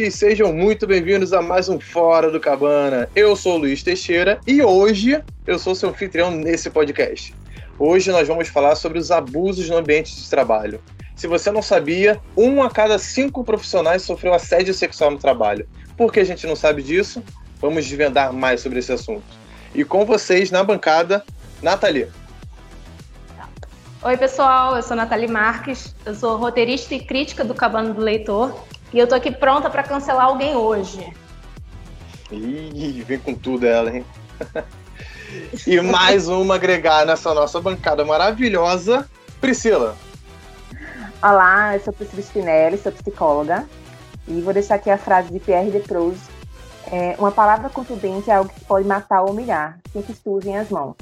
Ouvintes! Sejam muito bem-vindos a mais um Fora do Cabana. Eu sou o Luiz Teixeira e hoje eu sou seu anfitrião nesse podcast. Hoje nós vamos falar sobre os abusos no ambiente de trabalho. Se você não sabia, um a cada cinco profissionais sofreu assédio sexual no trabalho. Por que a gente não sabe disso? Vamos desvendar mais sobre esse assunto. E com vocês na bancada, Nathalie. Oi, pessoal, eu sou Nathalie Marques, eu sou roteirista e crítica do Cabano do Leitor e eu tô aqui pronta para cancelar alguém hoje. Ih, vem com tudo ela, hein? e mais uma agregar nessa nossa bancada maravilhosa, Priscila. Olá, eu sou Priscila Spinelli, sou psicóloga e vou deixar aqui a frase de Pierre de Proust. É, uma palavra contundente é algo que pode matar ou humilhar, sem que em as mãos.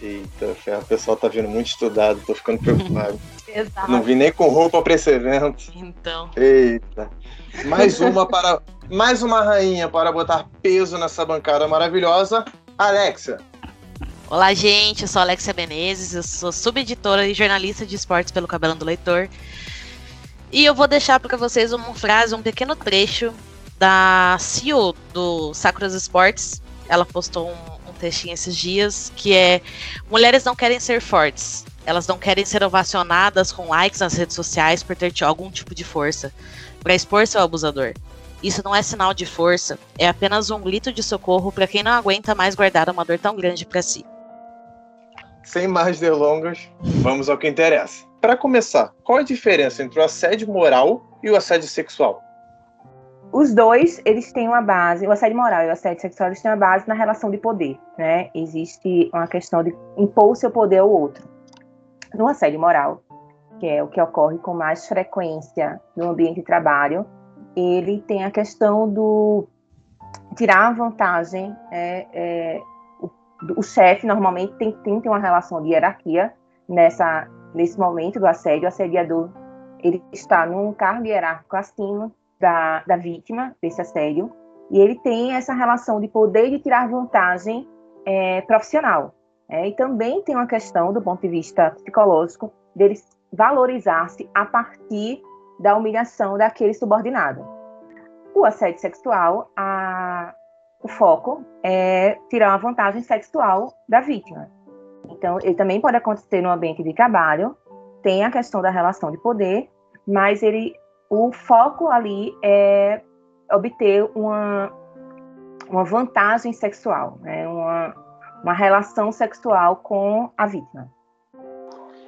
Eita, o pessoal tá vindo muito estudado, tô ficando preocupado. Exato. Não vim nem com roupa para esse evento. Então. Eita. Mais uma para mais uma rainha para botar peso nessa bancada maravilhosa, Alexia. Olá, gente. Eu sou Alexia Menezes, eu sou subeditora e jornalista de esportes pelo Cabelo do Leitor. E eu vou deixar para vocês uma frase, um pequeno trecho da CEO do Sacros Esportes. Ela postou um textinho esses dias, que é mulheres não querem ser fortes. Elas não querem ser ovacionadas com likes nas redes sociais por ter algum tipo de força, para expor seu abusador. Isso não é sinal de força, é apenas um grito de socorro para quem não aguenta mais guardar uma dor tão grande para si. Sem mais delongas, vamos ao que interessa. Para começar, qual a diferença entre o assédio moral e o assédio sexual? Os dois, eles têm uma base, o assédio moral e o assédio sexual, eles têm uma base na relação de poder, né? Existe uma questão de impor o seu poder ao outro. No assédio moral, que é o que ocorre com mais frequência no ambiente de trabalho, ele tem a questão do tirar vantagem. É, é, o, o chefe normalmente tem, tem, tem uma relação de hierarquia nessa, nesse momento do assédio. O assediador ele está num cargo hierárquico acima da, da vítima desse assédio, e ele tem essa relação de poder de tirar vantagem é, profissional. É, e também tem uma questão, do ponto de vista psicológico, dele valorizar-se a partir da humilhação daquele subordinado. O assédio sexual, a, o foco é tirar uma vantagem sexual da vítima. Então, ele também pode acontecer no ambiente de trabalho, tem a questão da relação de poder, mas ele o foco ali é obter uma, uma vantagem sexual, né? uma, uma relação sexual com a vítima.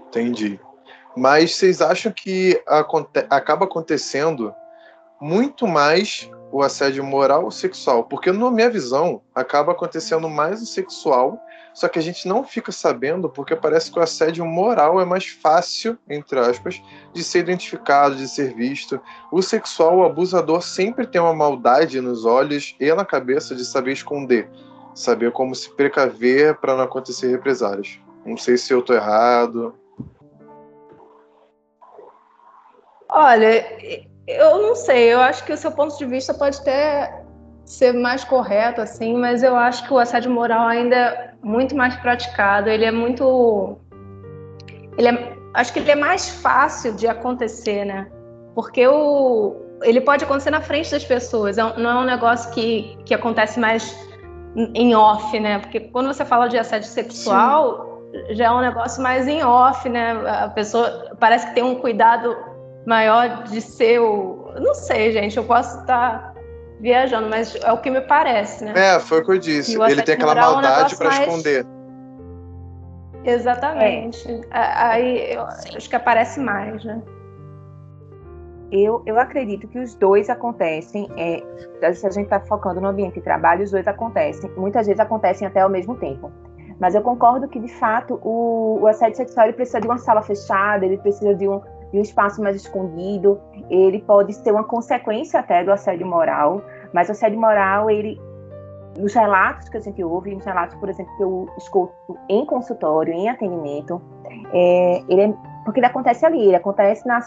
Entendi. Mas vocês acham que aconte acaba acontecendo muito mais o assédio moral ou sexual? Porque, na minha visão, acaba acontecendo mais o sexual só que a gente não fica sabendo porque parece que o assédio moral é mais fácil, entre aspas, de ser identificado, de ser visto. O sexual, o abusador sempre tem uma maldade nos olhos e na cabeça de saber esconder, saber como se precaver para não acontecer represálias. Não sei se eu tô errado. Olha, eu não sei, eu acho que o seu ponto de vista pode ter ser mais correto, assim, mas eu acho que o assédio moral ainda muito mais praticado, ele é muito. Ele é, acho que ele é mais fácil de acontecer, né? Porque o, ele pode acontecer na frente das pessoas, é não é um negócio que, que acontece mais em off, né? Porque quando você fala de assédio sexual, Sim. já é um negócio mais em off, né? A pessoa parece que tem um cuidado maior de ser o. Não sei, gente, eu posso estar viajando, mas é o que me parece, né? É, foi o que eu disse. Ele tem aquela maldade para mais... esconder. Exatamente. É. Aí acho que aparece mais, né? Eu, eu acredito que os dois acontecem, é, se a gente está focando no ambiente de trabalho, os dois acontecem. Muitas vezes acontecem até ao mesmo tempo. Mas eu concordo que, de fato, o, o assédio sexual ele precisa de uma sala fechada, ele precisa de um, de um espaço mais escondido, ele pode ser uma consequência até do assédio moral, mas o assédio moral, ele, nos relatos que a gente ouve, nos relatos, por exemplo, que eu escuto em consultório, em atendimento, é, ele é, porque ele acontece ali, ele acontece na,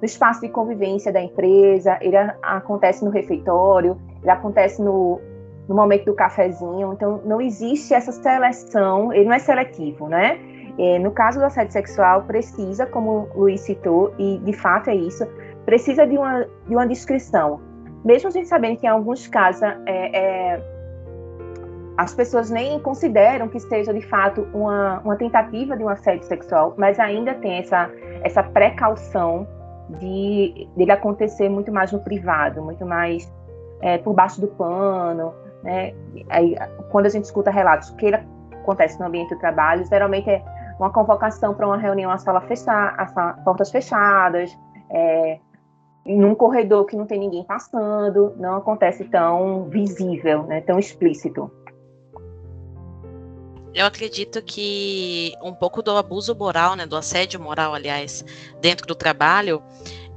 no espaço de convivência da empresa, ele acontece no refeitório, ele acontece no, no momento do cafezinho, então não existe essa seleção, ele não é seletivo, né? É, no caso do assédio sexual, precisa, como o Luiz citou, e de fato é isso, precisa de uma, de uma descrição. Mesmo a gente sabendo que em alguns casos é, é, as pessoas nem consideram que seja de fato uma, uma tentativa de um assédio sexual, mas ainda tem essa, essa precaução de dele acontecer muito mais no privado, muito mais é, por baixo do pano. Né? Aí, quando a gente escuta relatos que ele acontece no ambiente do trabalho, geralmente é uma convocação para uma reunião à sala fechada, a portas fechadas, é, num corredor que não tem ninguém passando, não acontece tão visível, né, tão explícito. Eu acredito que um pouco do abuso moral, né, do assédio moral, aliás, dentro do trabalho,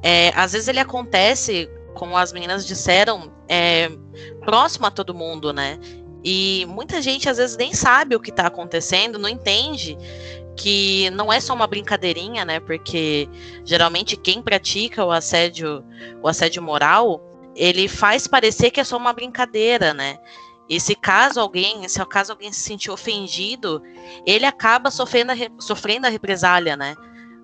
é, às vezes ele acontece, como as meninas disseram, é, próximo a todo mundo, né? E muita gente às vezes nem sabe o que está acontecendo, não entende que não é só uma brincadeirinha, né? Porque geralmente quem pratica o assédio, o assédio moral, ele faz parecer que é só uma brincadeira, né? E se caso alguém, se caso alguém se sentir ofendido, ele acaba sofrendo a, sofrendo a represália, né?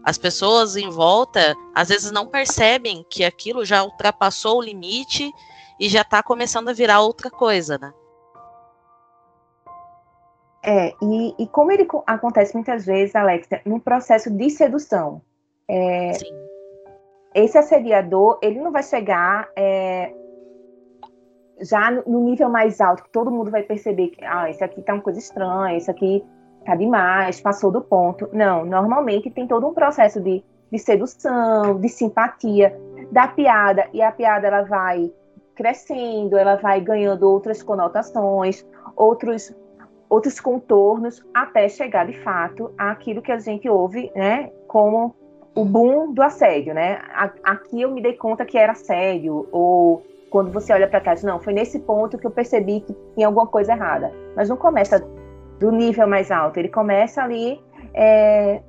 As pessoas em volta às vezes não percebem que aquilo já ultrapassou o limite e já está começando a virar outra coisa, né? É, e, e como ele acontece muitas vezes, Alexia, no processo de sedução. É, esse assediador, ele não vai chegar é, já no nível mais alto, que todo mundo vai perceber que, ah, isso aqui tá uma coisa estranha, isso aqui tá demais, passou do ponto. Não, normalmente tem todo um processo de, de sedução, de simpatia, da piada, e a piada ela vai crescendo, ela vai ganhando outras conotações, outros outros contornos até chegar de fato àquilo que a gente ouve, né, como o boom do assédio, né? Aqui eu me dei conta que era assédio ou quando você olha para trás, não, foi nesse ponto que eu percebi que tinha alguma coisa errada. Mas não começa do nível mais alto, ele começa ali é,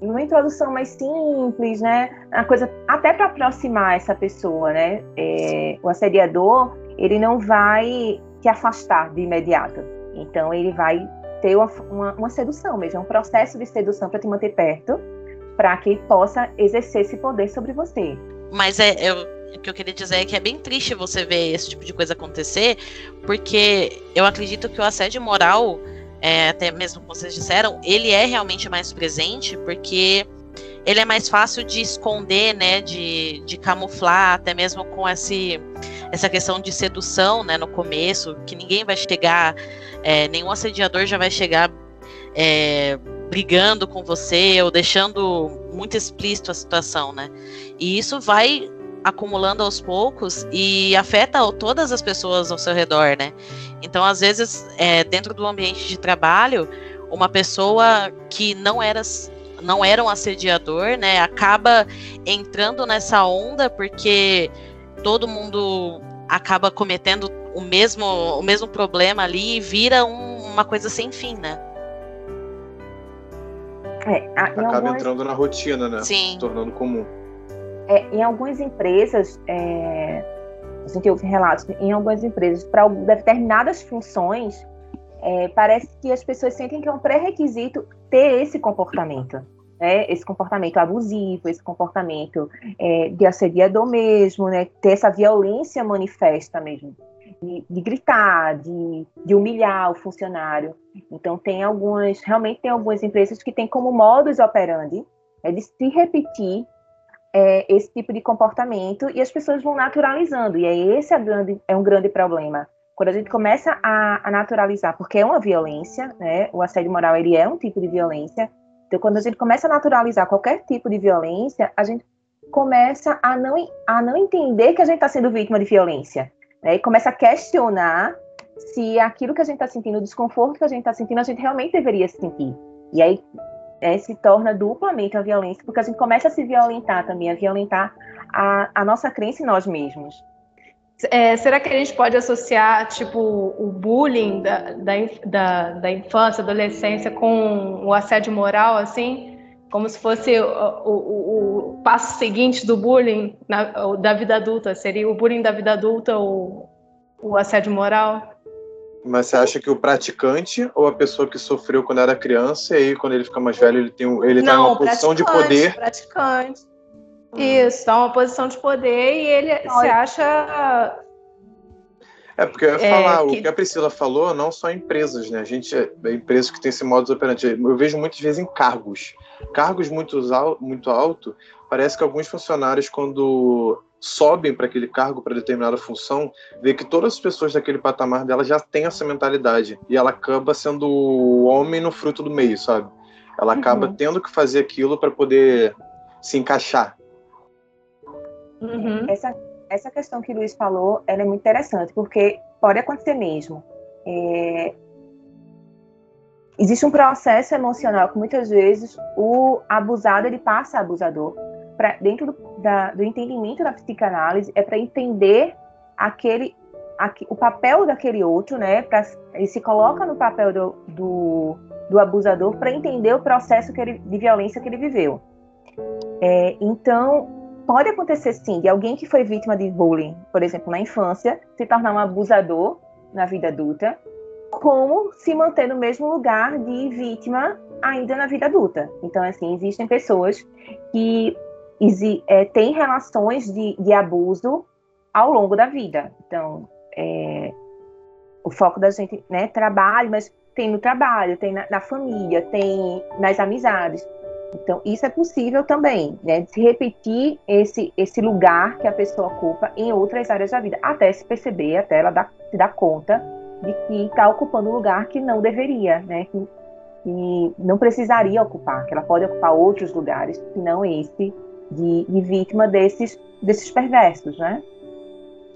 numa introdução mais simples, né? A coisa até para aproximar essa pessoa, né? É, o assediador ele não vai te afastar de imediato então ele vai ter uma, uma, uma sedução mesmo, é um processo de sedução para te manter perto, para que possa exercer esse poder sobre você. Mas é, eu, o que eu queria dizer é que é bem triste você ver esse tipo de coisa acontecer, porque eu acredito que o assédio moral, é, até mesmo como vocês disseram, ele é realmente mais presente, porque ele é mais fácil de esconder, né, de, de camuflar, até mesmo com esse, essa questão de sedução, né, no começo, que ninguém vai chegar é, nenhum assediador já vai chegar é, brigando com você ou deixando muito explícito a situação, né? E isso vai acumulando aos poucos e afeta todas as pessoas ao seu redor, né? Então, às vezes, é, dentro do ambiente de trabalho, uma pessoa que não era não era um assediador, né, acaba entrando nessa onda porque todo mundo acaba cometendo o mesmo, o mesmo problema ali e vira um, uma coisa sem fim, né? É, Acaba algumas... entrando na rotina, né? Sim. Se tornando comum. É, em algumas empresas, é, a gente ouve relatos, em algumas empresas, para determinadas funções, é, parece que as pessoas sentem que é um pré-requisito ter esse comportamento né, esse comportamento abusivo, esse comportamento é, de assediador mesmo, né, ter essa violência manifesta mesmo, de, gritar, de, de, humilhar o funcionário. Então tem algumas, realmente tem algumas empresas que têm como modus operandi é de se repetir é, esse tipo de comportamento e as pessoas vão naturalizando. E aí esse é, grande, é um grande problema. Quando a gente começa a, a naturalizar, porque é uma violência, né? O assédio moral ele é um tipo de violência, então, quando a gente começa a naturalizar qualquer tipo de violência, a gente começa a não, a não entender que a gente está sendo vítima de violência. Né? E começa a questionar se aquilo que a gente está sentindo, o desconforto que a gente está sentindo, a gente realmente deveria sentir. E aí é, se torna duplamente a violência, porque a gente começa a se violentar também, a violentar a, a nossa crença em nós mesmos. É, será que a gente pode associar, tipo, o bullying da, da, da, da, infância, adolescência com o assédio moral, assim? Como se fosse o, o, o passo seguinte do bullying na, da vida adulta? Seria o bullying da vida adulta ou o assédio moral? Mas você acha que o praticante ou a pessoa que sofreu quando era criança e aí quando ele fica mais velho ele tem ele tá Não, tá uma posição de poder? Praticante. Isso, tá uma posição de poder e ele se acha. É, porque eu ia é, falar, que... o que a Priscila falou, não só empresas, né? A gente é, é empresas que tem esse modo operante. Eu vejo muitas vezes em cargos. Cargos muito, muito alto, parece que alguns funcionários, quando sobem para aquele cargo, para determinada função, vê que todas as pessoas daquele patamar dela já têm essa mentalidade. E ela acaba sendo o homem no fruto do meio, sabe? Ela acaba uhum. tendo que fazer aquilo para poder se encaixar. Uhum. Essa, essa questão que o Luiz falou, ela é muito interessante, porque pode acontecer mesmo. É... Existe um processo emocional que muitas vezes o abusado ele passa a abusador. Dentro do, da, do entendimento da psicanálise, é para entender aquele, o papel daquele outro, né? Pra, ele se coloca no papel do, do, do abusador para entender o processo que ele, de violência que ele viveu. É, então, pode acontecer sim de alguém que foi vítima de bullying, por exemplo, na infância, se tornar um abusador na vida adulta, como se manter no mesmo lugar de vítima ainda na vida adulta. Então, assim, existem pessoas que é, têm relações de, de, abuso ao longo da vida. Então, é, o foco da gente, né, trabalho, mas tem no trabalho, tem na, na família, tem nas amizades. Então, isso é possível também, né? De repetir esse, esse lugar que a pessoa ocupa em outras áreas da vida, até se perceber, até ela dar, se dar conta de que está ocupando um lugar que não deveria, né? Que, que, não precisaria ocupar, que ela pode ocupar outros lugares, que não esse de, de vítima desses, desses perversos, né?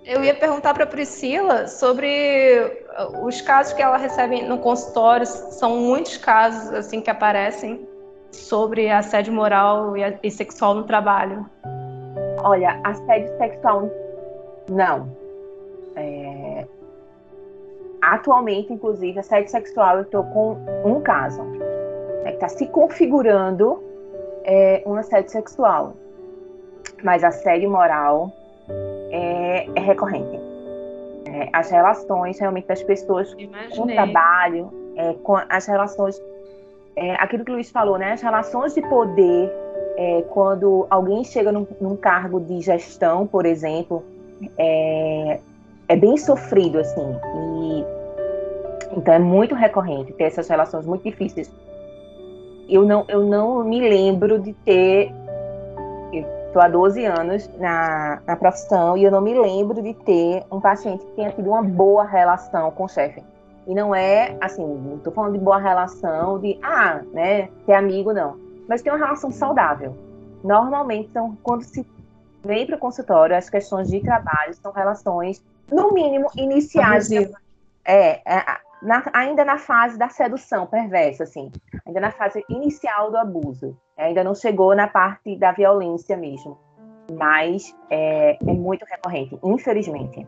Eu ia perguntar para Priscila sobre os casos que ela recebe no consultório, são muitos casos assim que aparecem sobre assédio moral e, sexual no trabalho? Olha, assédio sexual não. É... Atualmente, inclusive, assédio sexual eu estou com um caso. Está é, tá se configurando é, um assédio sexual. Mas assédio moral é, é recorrente. É, as relações realmente das pessoas Imaginei. com o trabalho, é, com as relações é, aquilo que o Luiz falou, né? As relações de poder, é, quando alguém chega num, num, cargo de gestão, por exemplo, é, bem sofrido, assim. E, então é muito recorrente ter essas relações muito difíceis. Eu não, eu não me lembro de ter. Estou há 12 anos na, na profissão e eu não me lembro de ter um paciente que tenha tido uma boa relação com o chefe. E não é assim, tô falando de boa relação, de ah, né, ser amigo, não. Mas tem uma relação saudável. Normalmente, então, quando se vem para o consultório, as questões de trabalho são relações, no mínimo, iniciais. É, é na, ainda na fase da sedução perversa, assim. Ainda na fase inicial do abuso. Ainda não chegou na parte da violência mesmo. Mas é, é muito recorrente, infelizmente.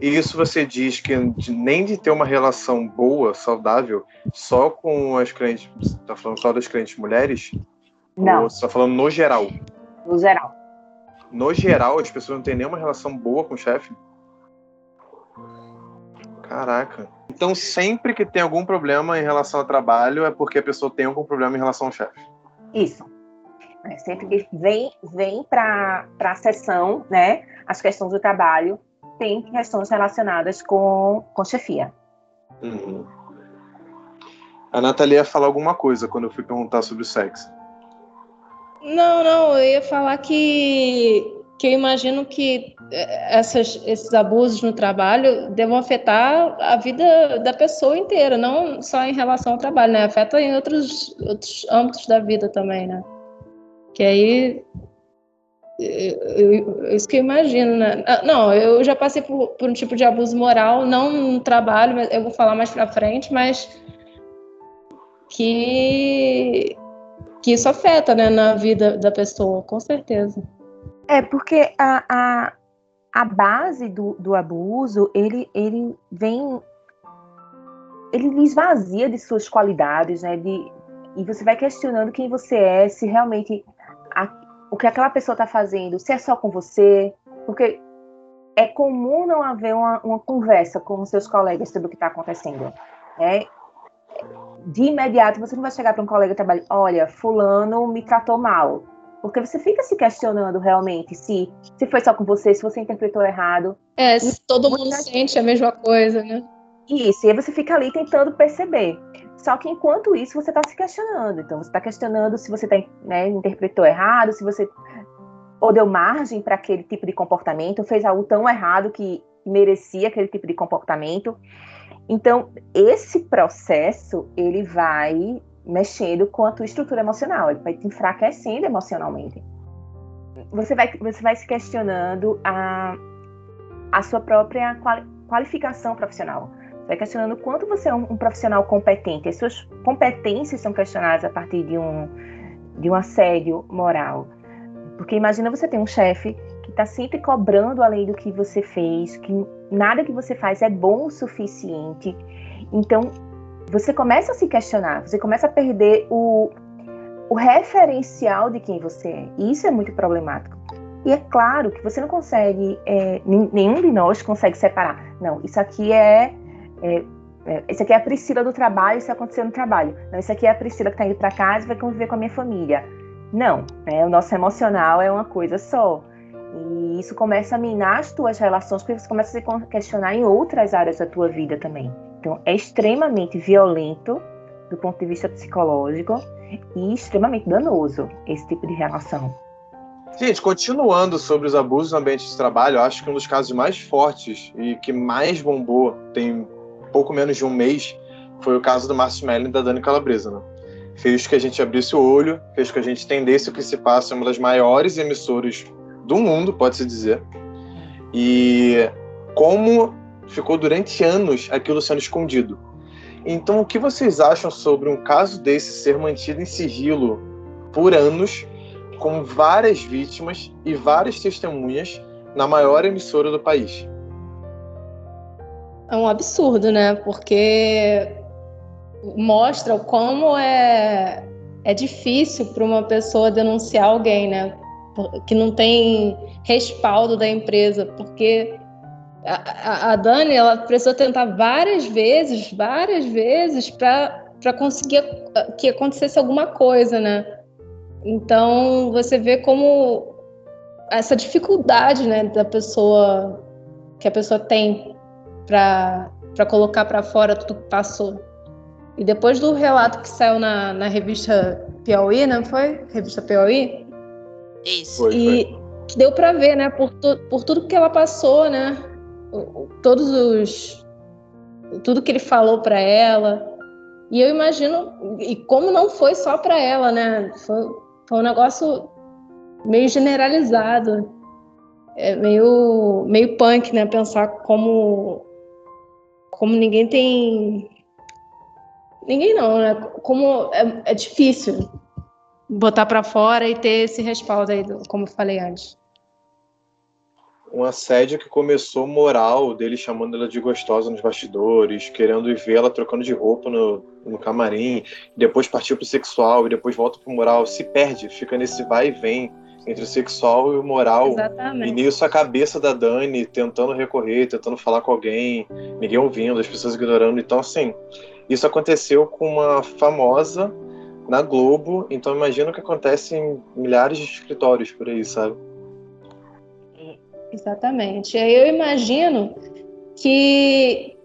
E isso você diz que nem de ter uma relação boa, saudável, só com as clientes. Você tá falando só das clientes mulheres? Não. Ou você tá falando no geral? No geral. No geral, as pessoas não têm nenhuma relação boa com o chefe? Caraca. Então, sempre que tem algum problema em relação ao trabalho, é porque a pessoa tem algum problema em relação ao chefe. Isso. É, sempre que vem, vem para a sessão, né, as questões do trabalho, tem questões relacionadas com, com chefia. Uhum. A Nathalie ia falar alguma coisa quando eu fui perguntar sobre o sexo. Não, não, eu ia falar que, que eu imagino que eh, essas, esses abusos no trabalho devam afetar a vida da pessoa inteira, não só em relação ao trabalho, né? Afeta em outros, outros âmbitos da vida também, né? Que aí eu, isso que eu imagino, né? Ah, não, eu já passei por, por, um tipo de abuso moral, não no trabalho, eu vou falar mais pra frente, mas que, que isso afeta, né, na vida da pessoa, com certeza. É, porque a, a, a base do, do abuso, ele, ele vem. Ele esvazia de suas qualidades, né? De, e você vai questionando quem você é, se realmente a, o que aquela pessoa está fazendo, se é só com você, porque é comum não haver uma, uma conversa com os seus colegas sobre o que está acontecendo. Né? De imediato, você não vai chegar para um colega de trabalho, olha, fulano me tratou mal. Porque você fica se questionando realmente se, se foi só com você, se você interpretou errado. É, se todo mundo sente a mesma coisa, né? Isso, e aí você fica ali tentando perceber. Só que enquanto isso você está se questionando. Então você está questionando se você tá, né, interpretou errado, se você ou deu margem para aquele tipo de comportamento, fez algo tão errado que merecia aquele tipo de comportamento. Então esse processo ele vai mexendo com a tua estrutura emocional, ele vai te enfraquecendo emocionalmente. Você vai, você vai se questionando a, a sua própria quali, qualificação profissional. Você vai questionando quanto você é um, um, profissional competente. As suas competências são questionadas a partir de um, de um assédio moral. Porque imagina você ter um chefe que está sempre cobrando além do que você fez, que nada que você faz é bom o suficiente. Então, você começa a se questionar, você começa a perder o, o referencial de quem você é. E isso é muito problemático. E é claro que você não consegue, é, nenhum de nós consegue separar. Não, isso aqui é, é, é, aqui é a Priscila do trabalho, isso aconteceu no trabalho. Não, isso aqui é a Priscila que está indo para casa e vai conviver com a minha família. Não, né, o nosso emocional é uma coisa só. E isso começa a minar as tuas relações, porque você começa a se questionar em outras áreas da tua vida também. Então, é extremamente violento do ponto de vista psicológico e extremamente danoso esse tipo de relação. Gente, continuando sobre os abusos no ambiente de trabalho, acho que um dos casos mais fortes e que mais bombou tem pouco menos de um mês foi o caso do Márcio Melling e da Dani Calabresa. Né? Fez que a gente abrisse o olho, fez que a gente entendesse o que se passa em uma das maiores emissoras do mundo, pode-se dizer. E como ficou durante anos aquilo sendo escondido. Então, o que vocês acham sobre um caso desse ser mantido em sigilo por anos, com várias vítimas e várias testemunhas na maior emissora do país? É um absurdo, né? Porque mostra como é, é difícil para uma pessoa denunciar alguém, né? Que não tem respaldo da empresa, porque a, a Dani ela precisou tentar várias vezes, várias vezes para conseguir que acontecesse alguma coisa, né? Então você vê como essa dificuldade, né, da pessoa que a pessoa tem para para colocar para fora tudo que passou. E depois do relato que saiu na, na revista Piauí, não foi? Revista Piauí? Isso. E foi. que deu para ver, né, por, tu, por tudo que ela passou, né? todos os tudo que ele falou para ela. E eu imagino e como não foi só para ela, né? Foi, foi um negócio meio generalizado. É meio meio punk, né, pensar como como ninguém tem ninguém não, né? Como é, é difícil botar para fora e ter esse respaldo aí, como falei antes um assédio que começou moral, dele chamando ela de gostosa nos bastidores, querendo ver ela trocando de roupa no, no camarim, depois partiu pro sexual e depois volta pro moral, se perde, fica nesse vai e vem entre o sexual e o moral. Exatamente. E nisso a cabeça da Dani tentando recorrer, tentando falar com alguém, ninguém ouvindo, as pessoas ignorando. Então, assim, isso aconteceu com uma famosa na Globo, então imagina o que acontece em milhares de escritórios por aí, sabe? Exatamente. Aí eu imagino que,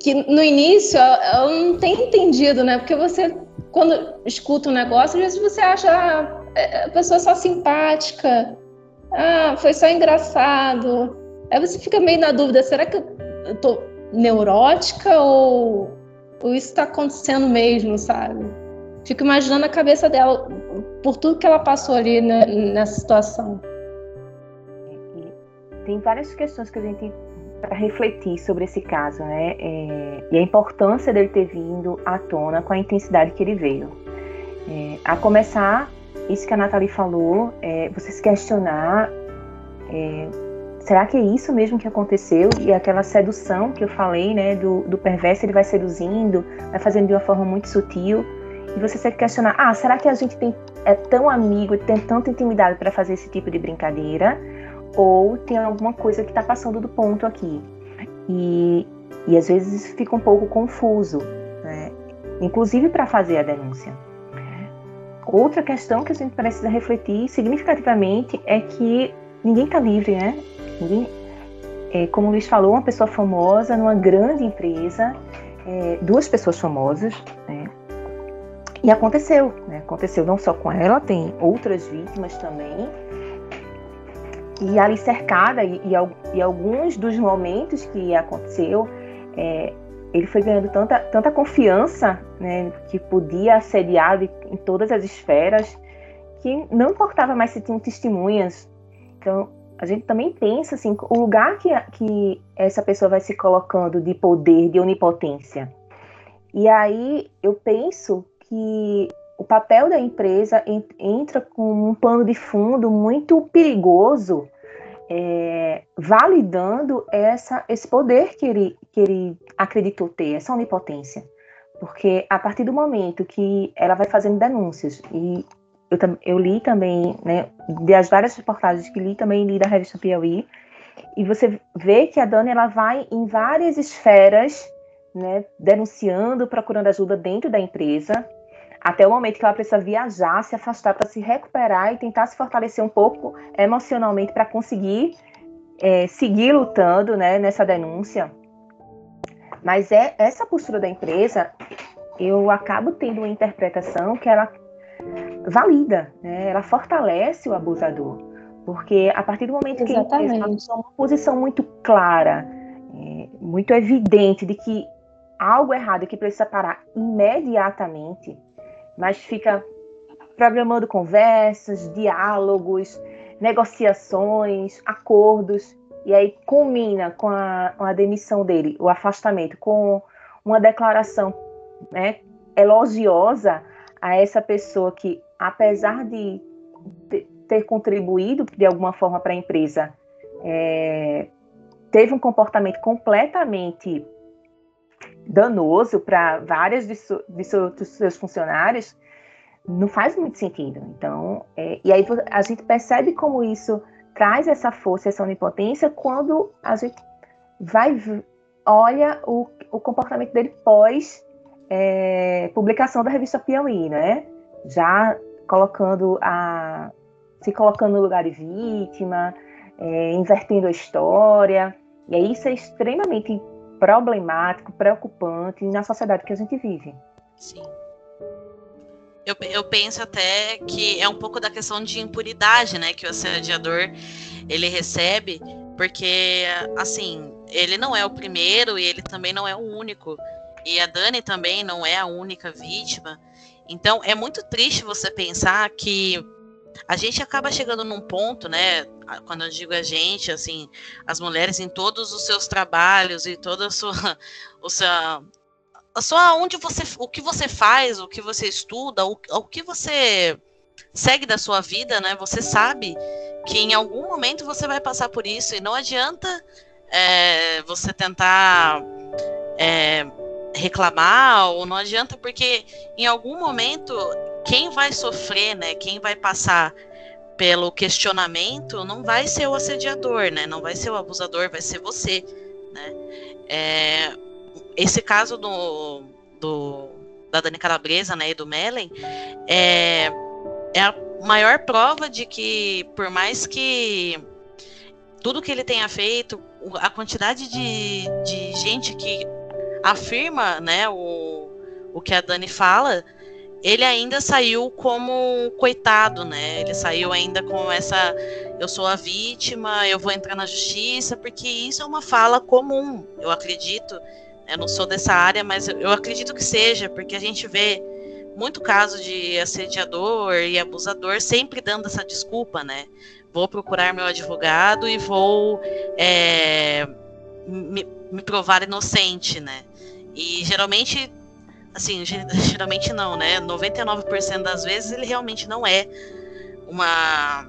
que no início ela não tem entendido, né? Porque você, quando escuta um negócio, às vezes você acha ah, é, a pessoa é só simpática, ah, foi só engraçado. Aí você fica meio na dúvida, será que eu tô neurótica ou, ou isso está acontecendo mesmo, sabe? Fico imaginando a cabeça dela por tudo que ela passou ali né, nessa situação tem várias questões que a gente para refletir sobre esse caso, né? É, e a importância dele ter vindo à tona com a intensidade que ele veio. É, a começar, isso que a Nathalie falou, é, você se questionar, é, será que é isso mesmo que aconteceu? E aquela sedução que eu falei, né, do, do perverso, ele vai seduzindo, vai fazendo de uma forma muito sutil, e você se questionar, ah, será que a gente tem, é tão amigo e tem tanta intimidade para fazer esse tipo de brincadeira? ou tem alguma coisa que está passando do ponto aqui. E, e às vezes fica um pouco confuso, né? inclusive para fazer a denúncia. outra questão que a gente precisa refletir significativamente é que ninguém está livre, né? Ninguém, é, como o Luiz falou, uma pessoa famosa numa grande empresa, é, duas pessoas famosas, né? E aconteceu, né? Aconteceu não só com ela, tem outras vítimas também. E ali cercada, e, e, e alguns dos momentos que aconteceu, é, ele foi ganhando tanta, tanta confiança, né, que podia assediar em todas as esferas, que não importava mais se tinham testemunhas. Então, a gente também pensa assim, o lugar que, que essa pessoa vai se colocando de poder, de onipotência. E aí eu penso que o papel da empresa entra com um pano de fundo muito perigoso, é, validando essa, esse poder que ele, que ele acreditou ter, essa onipotência. Porque a partir do momento que ela vai fazendo denúncias, e eu, eu li também, né, das várias reportagens que li, também li da revista Piauí, e você vê que a Dani ela vai em várias esferas, né, denunciando, procurando ajuda dentro da empresa, até o momento que ela precisa viajar, se afastar para se recuperar e tentar se fortalecer um pouco emocionalmente para conseguir é, seguir lutando né, nessa denúncia. Mas é essa postura da empresa, eu acabo tendo uma interpretação que ela valida, né? ela fortalece o abusador. Porque a partir do momento Exatamente. que ele tem uma posição muito clara, é, muito evidente de que algo errado que precisa parar imediatamente, mas fica programando conversas, diálogos, negociações, acordos, e aí culmina com a, com a demissão dele, o afastamento, com uma declaração né, elogiosa a essa pessoa que, apesar de ter contribuído de alguma forma para a empresa, é, teve um comportamento completamente danoso para várias de, su, de, seus funcionários, não faz muito sentido. Então, é, e aí a gente percebe como isso traz essa força, essa onipotência quando a gente vai olha o, o comportamento dele pós é, publicação da revista Piauí, né? Já colocando a se colocando no lugar de vítima, é, invertendo a história. E aí isso é extremamente problemático, preocupante na sociedade que a gente vive. Sim. Eu, eu penso até que é um pouco da questão de impunidade, né, que o assediador ele recebe, porque assim ele não é o primeiro e ele também não é o único. E a Dani também não é a única vítima. Então é muito triste você pensar que a gente acaba chegando num ponto, né? Quando eu digo a gente, assim, as mulheres em todos os seus trabalhos e toda a sua, o sua onde você, o que você faz, o que você estuda, o, o que você segue da sua vida, né? Você sabe que em algum momento você vai passar por isso e não adianta é, você tentar é, reclamar ou não adianta porque em algum momento quem vai sofrer, né? Quem vai passar pelo questionamento não vai ser o assediador, né? Não vai ser o abusador, vai ser você, né? É, esse caso do, do, da Dani Calabresa, né, e do Mellen, é, é a maior prova de que, por mais que tudo que ele tenha feito, a quantidade de, de gente que afirma, né, o, o que a Dani fala, ele ainda saiu como coitado, né? Ele saiu ainda com essa eu sou a vítima, eu vou entrar na justiça, porque isso é uma fala comum, eu acredito. Eu não sou dessa área, mas eu acredito que seja, porque a gente vê muito caso de assediador e abusador sempre dando essa desculpa, né? Vou procurar meu advogado e vou é, me, me provar inocente, né? E geralmente assim, geralmente não, né? 99% das vezes ele realmente não é uma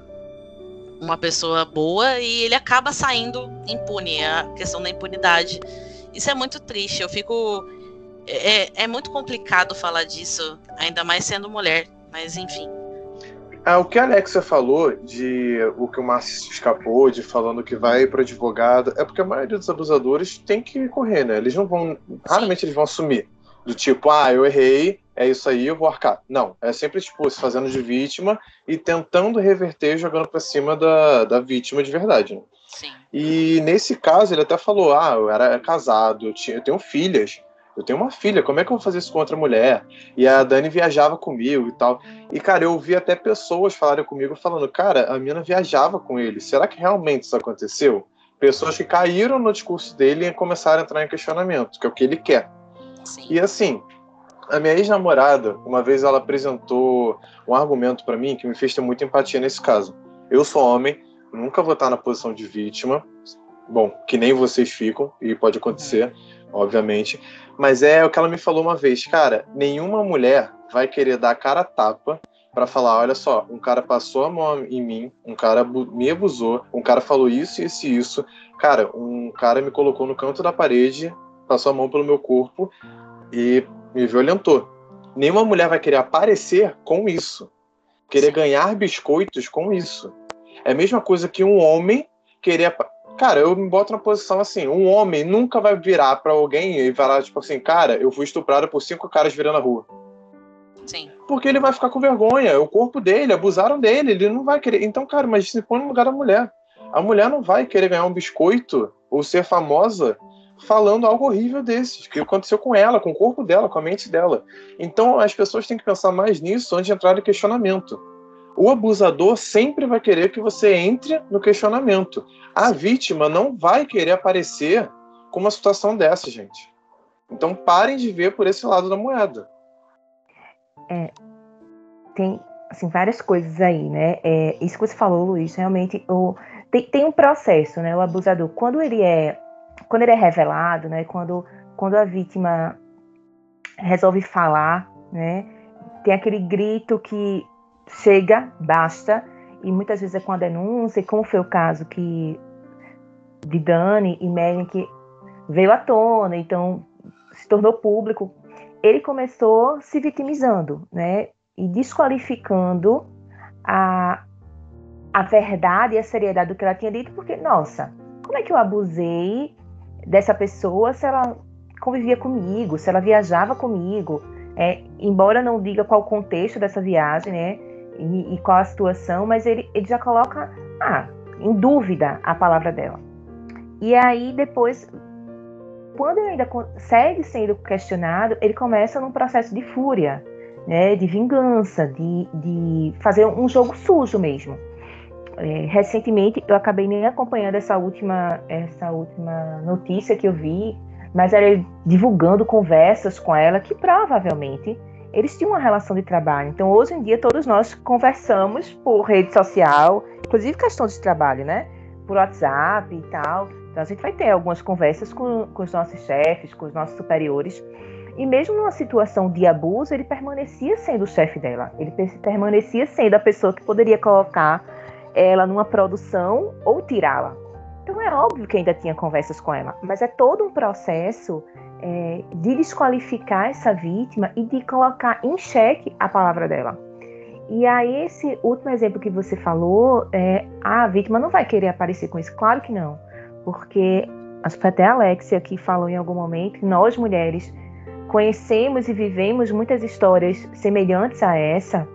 uma pessoa boa e ele acaba saindo impune, a questão da impunidade. Isso é muito triste, eu fico é, é, é muito complicado falar disso, ainda mais sendo mulher, mas enfim. Ah, o que a Alexia falou de o que o Márcio escapou, de falando que vai para advogado, é porque a maioria dos abusadores tem que correr, né? Eles não vão. Raramente eles vão assumir Do tipo, ah, eu errei, é isso aí, eu vou arcar. Não, é sempre, tipo, se fazendo de vítima e tentando reverter jogando pra cima da, da vítima de verdade. Né? Sim. E nesse caso, ele até falou: ah, eu era casado, eu, tinha, eu tenho filhas. Eu tenho uma filha, como é que eu vou fazer isso com outra mulher? E a Dani viajava comigo e tal. E, cara, eu ouvi até pessoas falarem comigo falando: cara, a mina viajava com ele. Será que realmente isso aconteceu? Pessoas que caíram no discurso dele e começaram a entrar em questionamento, que é o que ele quer. E assim, a minha ex-namorada, uma vez ela apresentou um argumento para mim que me fez ter muita empatia nesse caso. Eu sou homem, nunca vou estar na posição de vítima. Bom, que nem vocês ficam, e pode acontecer, obviamente. Mas é o que ela me falou uma vez, cara, nenhuma mulher vai querer dar a cara a tapa para falar, olha só, um cara passou a mão em mim, um cara me abusou, um cara falou isso, isso e isso. Cara, um cara me colocou no canto da parede, passou a mão pelo meu corpo e me violentou. Nenhuma mulher vai querer aparecer com isso. Querer ganhar biscoitos com isso. É a mesma coisa que um homem querer. Cara, eu me boto na posição assim: um homem nunca vai virar para alguém e falar, tipo assim, cara, eu fui estuprado por cinco caras virando a rua. Sim. Porque ele vai ficar com vergonha, é o corpo dele, abusaram dele, ele não vai querer. Então, cara, mas se põe no lugar da mulher. A mulher não vai querer ganhar um biscoito ou ser famosa falando algo horrível desses, que aconteceu com ela, com o corpo dela, com a mente dela. Então, as pessoas têm que pensar mais nisso antes de entrar em questionamento. O abusador sempre vai querer que você entre no questionamento. A vítima não vai querer aparecer com uma situação dessa, gente. Então parem de ver por esse lado da moeda. É, tem assim, várias coisas aí, né? É, isso que você falou, Luiz, realmente o, tem, tem um processo, né? O abusador, quando ele é quando ele é revelado, né? Quando, quando a vítima resolve falar, né? Tem aquele grito que chega, basta, e muitas vezes é com a denúncia, como foi o caso que de Dani e Megan que veio à tona, então se tornou público, ele começou se vitimizando, né, e desqualificando a, a verdade e a seriedade do que ela tinha dito, porque, nossa, como é que eu abusei dessa pessoa se ela convivia comigo, se ela viajava comigo, é, embora não diga qual o contexto dessa viagem, né, e, e qual a situação, mas ele, ele já coloca ah, em dúvida a palavra dela. E aí depois, quando ele ainda segue sendo questionado, ele começa num processo de fúria, né, de vingança, de, de fazer um jogo sujo mesmo. É, recentemente eu acabei nem acompanhando essa última, essa última notícia que eu vi, mas era divulgando conversas com ela que provavelmente eles tinham uma relação de trabalho. Então, hoje em dia, todos nós conversamos por rede social, inclusive questões de trabalho, né? Por WhatsApp e tal. Então, a gente vai ter algumas conversas com, com os nossos chefes, com os nossos superiores. E mesmo numa situação de abuso, ele permanecia sendo o chefe dela. Ele permanecia sendo a pessoa que poderia colocar ela numa produção ou tirá-la. Então é óbvio que ainda tinha conversas com ela, mas é todo um processo é, de desqualificar essa vítima e de colocar em xeque a palavra dela. E aí, esse último exemplo que você falou, é, a vítima não vai querer aparecer com isso. Claro que não. Porque, acho que até a Alexia que falou em algum momento, nós mulheres conhecemos e vivemos muitas histórias semelhantes a essa.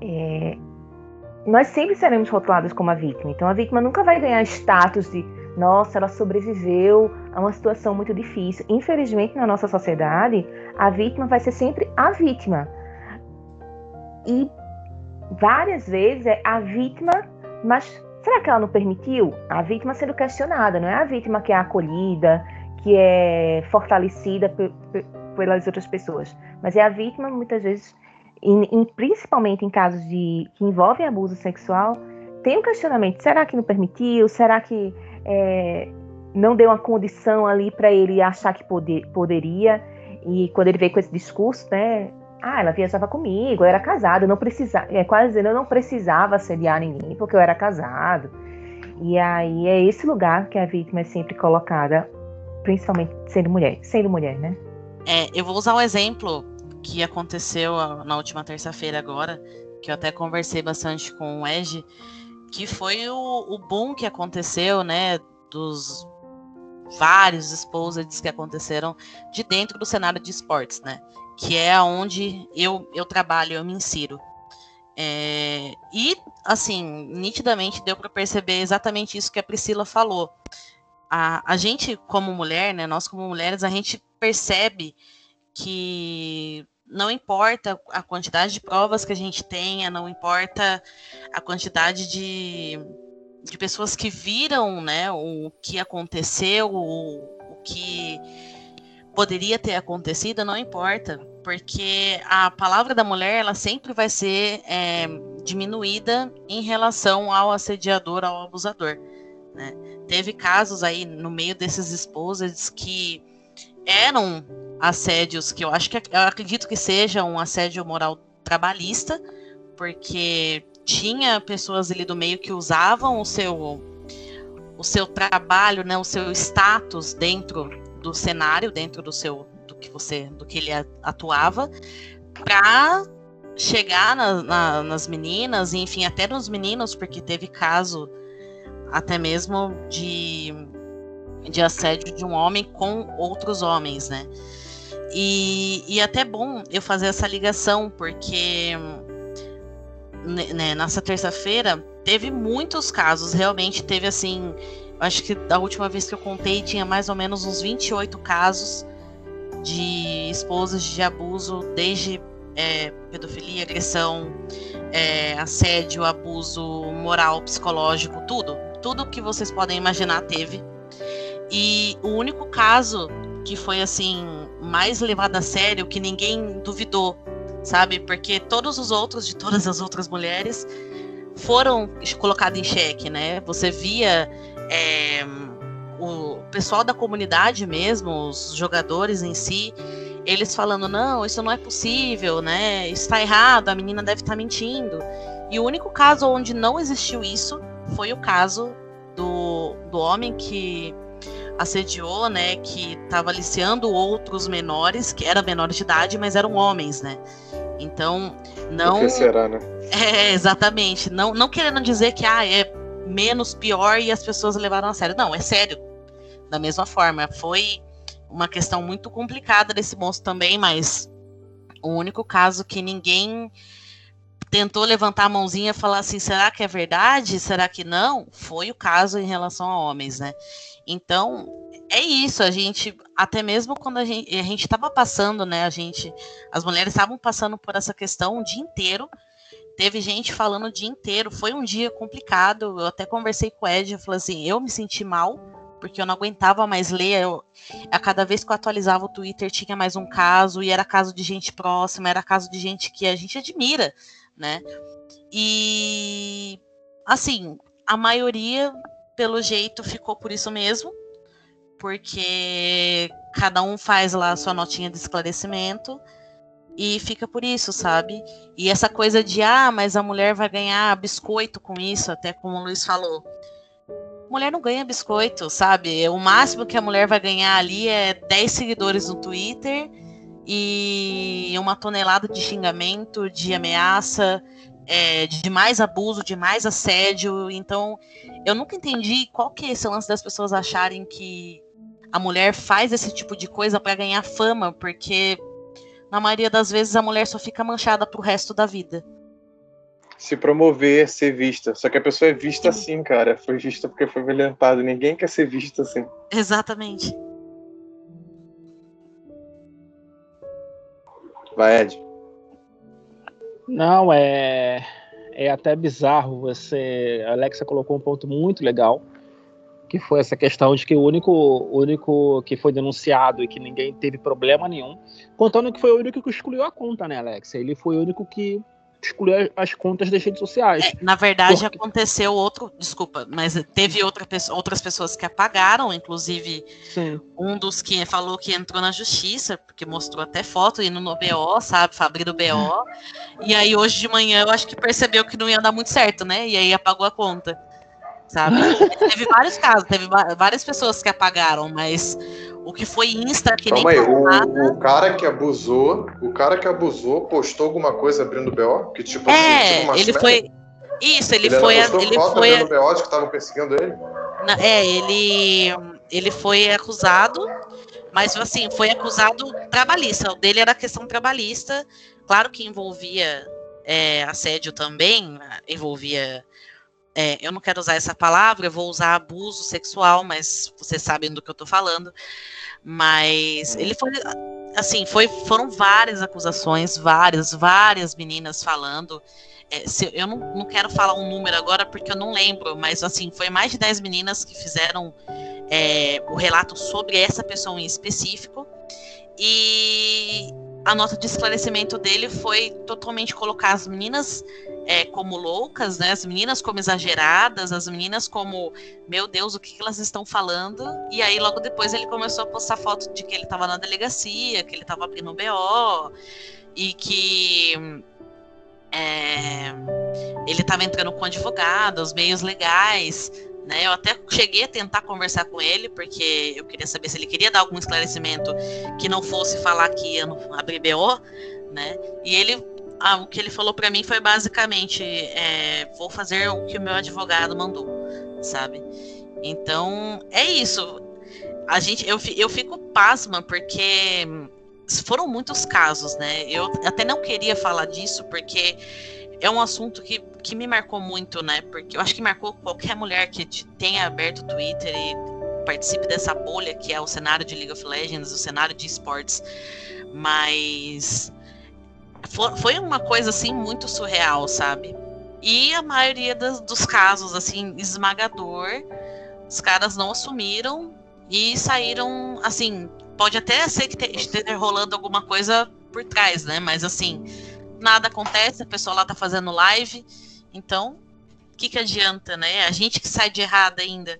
É, nós sempre seremos rotuladas como a vítima. Então, a vítima nunca vai ganhar status de nossa, ela sobreviveu a uma situação muito difícil. Infelizmente, na nossa sociedade, a vítima vai ser sempre a vítima. E várias vezes é a vítima, mas será que ela não permitiu? A vítima sendo questionada, não é a vítima que é acolhida, que é fortalecida pelas outras pessoas, mas é a vítima muitas vezes, em, em, principalmente em casos de que envolvem abuso sexual, tem um questionamento: será que não permitiu? Será que é, não deu uma condição ali para ele achar que poder, poderia. E quando ele veio com esse discurso, né? Ah, ela viajava comigo, eu era casado, eu não precisava, é quase dizendo, eu não precisava assediar ninguém porque eu era casado. E aí é esse lugar que a vítima é sempre colocada, principalmente sendo mulher, sendo mulher, né? É, eu vou usar um exemplo que aconteceu na última terça-feira agora, que eu até conversei bastante com o Ege, que foi o, o boom que aconteceu, né, dos vários exposeds que aconteceram de dentro do cenário de esportes, né? Que é onde eu, eu trabalho, eu me insiro. É, e, assim, nitidamente deu para perceber exatamente isso que a Priscila falou. A, a gente, como mulher, né, nós como mulheres, a gente percebe que não importa a quantidade de provas que a gente tenha, não importa a quantidade de, de pessoas que viram né, o que aconteceu, o, o que poderia ter acontecido, não importa, porque a palavra da mulher ela sempre vai ser é, diminuída em relação ao assediador, ao abusador. Né? Teve casos aí no meio desses esposas que eram assédios que eu acho que eu acredito que seja um assédio moral trabalhista, porque tinha pessoas ali do meio que usavam o seu o seu trabalho, né, o seu status dentro do cenário, dentro do seu do que você do que ele atuava, para chegar na, na, nas meninas, enfim, até nos meninos, porque teve caso até mesmo de, de assédio de um homem com outros homens, né? E, e até bom eu fazer essa ligação, porque né, nessa terça-feira teve muitos casos, realmente teve assim, acho que da última vez que eu contei tinha mais ou menos uns 28 casos de esposas de abuso, desde é, pedofilia, agressão, é, assédio, abuso moral, psicológico, tudo. Tudo que vocês podem imaginar teve. E o único caso que foi assim mais levado a sério, que ninguém duvidou, sabe? Porque todos os outros, de todas as outras mulheres, foram colocados em xeque, né? Você via é, o pessoal da comunidade mesmo, os jogadores em si, eles falando, não, isso não é possível, né? Está errado, a menina deve estar tá mentindo. E o único caso onde não existiu isso foi o caso do, do homem que assediou, né, que estava aliciando outros menores, que eram menores de idade, mas eram homens, né? Então, não. O que será, né? É, exatamente. Não, não querendo dizer que ah, é menos pior e as pessoas levaram a sério. Não, é sério. Da mesma forma. Foi uma questão muito complicada desse moço também, mas o único caso que ninguém tentou levantar a mãozinha e falar assim: será que é verdade? Será que não? Foi o caso em relação a homens, né? Então, é isso, a gente, até mesmo quando a gente a gente estava passando, né, a gente, as mulheres estavam passando por essa questão o dia inteiro, teve gente falando o dia inteiro, foi um dia complicado, eu até conversei com o Ed, eu falei assim, eu me senti mal, porque eu não aguentava mais ler, eu, a cada vez que eu atualizava o Twitter tinha mais um caso, e era caso de gente próxima, era caso de gente que a gente admira, né, e, assim, a maioria pelo jeito ficou por isso mesmo, porque cada um faz lá a sua notinha de esclarecimento e fica por isso, sabe? E essa coisa de, ah, mas a mulher vai ganhar biscoito com isso, até como o Luiz falou. Mulher não ganha biscoito, sabe? O máximo que a mulher vai ganhar ali é 10 seguidores no Twitter e uma tonelada de xingamento, de ameaça, é, de mais abuso, de mais assédio. Então, eu nunca entendi qual que é esse lance das pessoas acharem que a mulher faz esse tipo de coisa para ganhar fama, porque na maioria das vezes a mulher só fica manchada pro resto da vida. Se promover, ser vista. Só que a pessoa é vista assim, cara. Foi vista porque foi violentada. Ninguém quer ser vista assim. Exatamente. Vai, Ed. Não, é, é até bizarro. Você, a Alexa colocou um ponto muito legal, que foi essa questão de que o único, único que foi denunciado e que ninguém teve problema nenhum, contando que foi o único que excluiu a conta, né, Alexa? Ele foi o único que excluir as contas das redes sociais. É, na verdade, Porque... aconteceu outro, desculpa, mas teve outra, outras pessoas que apagaram, inclusive Sim. um dos que falou que entrou na justiça, porque mostrou até foto indo no BO, sabe, Fabri do BO. E aí hoje de manhã eu acho que percebeu que não ia dar muito certo, né? E aí apagou a conta. Sabe? teve vários casos, teve várias pessoas que apagaram, mas o que foi Insta, que Calma nem aí, o, o cara que abusou, o cara que abusou postou alguma coisa abrindo o BO? Que tipo, é, ele foi. Isso, ele, ele foi. Ele foi. Abrindo BO que estavam perseguindo ele? É, ele. ele foi acusado, mas assim, foi acusado trabalhista. O dele era questão trabalhista, claro que envolvia é, assédio também, envolvia. É, eu não quero usar essa palavra, eu vou usar abuso sexual, mas vocês sabem do que eu estou falando. Mas ele foi assim, foi, foram várias acusações, várias, várias meninas falando. É, se, eu não, não quero falar um número agora porque eu não lembro, mas assim, foi mais de 10 meninas que fizeram é, o relato sobre essa pessoa em específico. E a nota de esclarecimento dele foi totalmente colocar as meninas é, como loucas, né? As meninas como exageradas, as meninas como, meu Deus, o que, elas estão falando? E aí logo depois ele começou a postar foto de que ele estava na delegacia, que ele estava abrindo um BO e que é, ele estava entrando com advogado, os meios legais. Né, eu até cheguei a tentar conversar com ele, porque eu queria saber se ele queria dar algum esclarecimento que não fosse falar que ia abrir BO, né? E ele, ah, o que ele falou para mim foi basicamente: é, vou fazer o que o meu advogado mandou, sabe? Então é isso. A gente, eu, eu fico pasma porque foram muitos casos, né? Eu até não queria falar disso porque é um assunto que, que me marcou muito, né? Porque eu acho que marcou qualquer mulher que tenha aberto o Twitter e participe dessa bolha que é o cenário de League of Legends, o cenário de esportes. Mas foi uma coisa assim muito surreal, sabe? E a maioria das, dos casos, assim, esmagador, os caras não assumiram e saíram, assim, pode até ser que esteja rolando alguma coisa por trás, né? Mas assim, nada acontece, a pessoa lá tá fazendo live, então o que, que adianta, né? A gente que sai de errado ainda.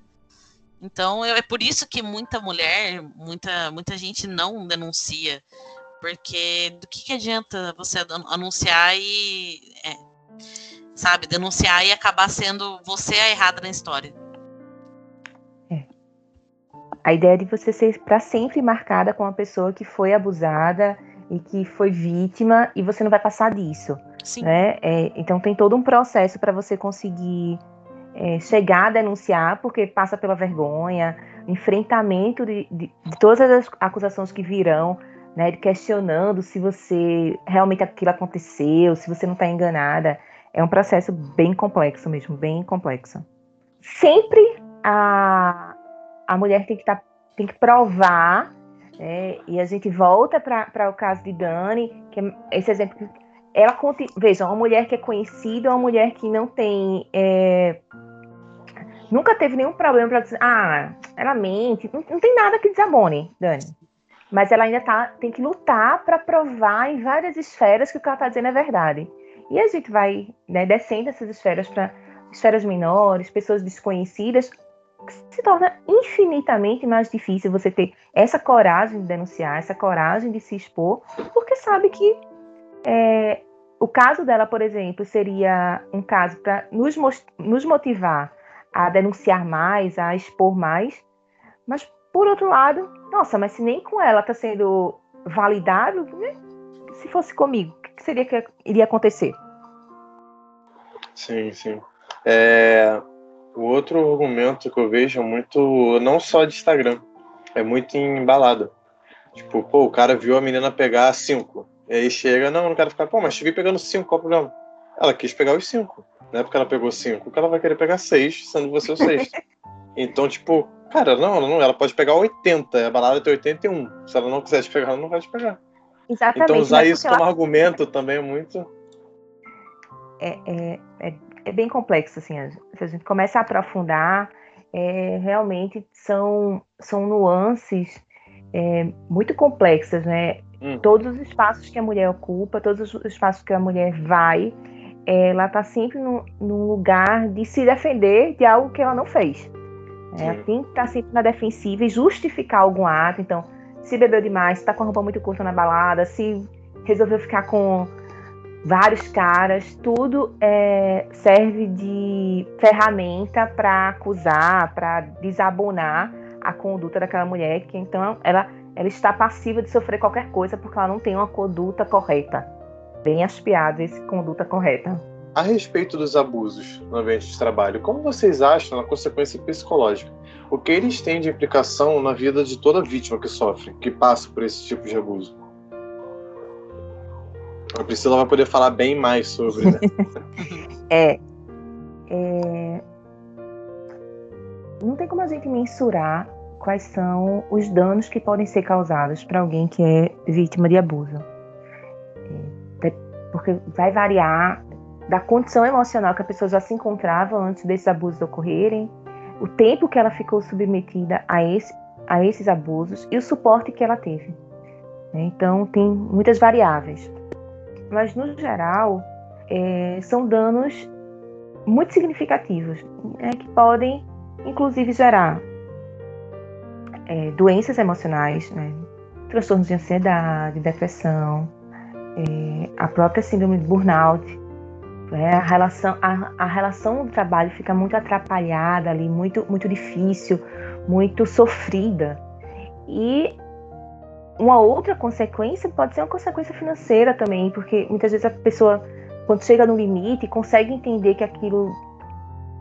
Então é por isso que muita mulher, muita, muita gente não denuncia. Porque do que, que adianta você anunciar e. É, sabe, denunciar e acabar sendo você a errada na história. A ideia de você ser para sempre marcada com uma pessoa que foi abusada e que foi vítima e você não vai passar disso. Sim. Né? É, então tem todo um processo para você conseguir é, chegar a denunciar, porque passa pela vergonha, enfrentamento de, de, de todas as acusações que virão, né, de questionando se você realmente aquilo aconteceu, se você não está enganada. É um processo bem complexo mesmo, bem complexo. Sempre a, a mulher tem que, tá, tem que provar, né? e a gente volta para o caso de Dani, que é esse exemplo. Ela veja, uma mulher que é conhecida, uma mulher que não tem. É, nunca teve nenhum problema para dizer, ah, ela mente, não, não, tem nada que desabone, Dani. Mas ela ainda tá, tem que lutar para provar em várias esferas que o que ela está dizendo é verdade. E a gente vai né, descendo essas esferas para esferas menores, pessoas desconhecidas, se torna infinitamente mais difícil você ter essa coragem de denunciar, essa coragem de se expor, porque sabe que é, o caso dela, por exemplo, seria um caso para nos, nos motivar a denunciar mais, a expor mais, mas por outro lado, nossa, mas se nem com ela está sendo validado, né? se fosse comigo, o que seria que iria acontecer? Sim, sim. É, o outro argumento que eu vejo é muito, não só de Instagram, é muito em balada. Tipo, pô, o cara viu a menina pegar cinco. E aí chega, não, não quero ficar, pô, mas te vi pegando cinco, qual o problema? Ela quis pegar os cinco. Não é porque ela pegou cinco, que ela vai querer pegar seis, sendo você o sexto. então, tipo, cara, não, não, ela pode pegar 80, a balada tem 81. Se ela não quiser te pegar, ela não vai te pegar. Exatamente. Então usar isso como ela... argumento também é muito. É, é, é é bem complexo, assim, se a gente começa a aprofundar, é, realmente são, são nuances é, muito complexas, né? Hum. Todos os espaços que a mulher ocupa, todos os espaços que a mulher vai, ela está sempre num, num, lugar de se defender de algo que ela não fez. Ela tem que estar tá sempre na defensiva e justificar algum ato. Então, se bebeu demais, se está com a roupa muito curta na balada, se resolveu ficar com vários caras, tudo é, serve de ferramenta para acusar, para desabonar a conduta daquela mulher, que então ela, ela está passiva de sofrer qualquer coisa porque ela não tem uma conduta correta. Bem aspiado esse conduta correta. a respeito dos abusos no ambiente de trabalho, como vocês acham a consequência psicológica? O que eles têm de implicação na vida de toda vítima que sofre, que passa por esse tipo de abuso? A Priscila vai poder falar bem mais sobre, né? é, é, Não tem como a gente mensurar quais são os danos que podem ser causados para alguém que é vítima de abuso. É, porque vai variar da condição emocional que a pessoa já se encontrava antes desses abusos ocorrerem, o tempo que ela ficou submetida a, esse, a esses abusos e o suporte que ela teve. Então, tem muitas variáveis. Mas, no geral, é, são danos muito significativos, né, que podem, inclusive, gerar é, doenças emocionais, né, transtornos de ansiedade, depressão, é, a própria síndrome de burnout, né, a, relação, a, a relação do trabalho fica muito atrapalhada ali, muito, muito difícil, muito sofrida. E uma outra consequência pode ser uma consequência financeira também, porque muitas vezes a pessoa quando chega no limite, consegue entender que aquilo,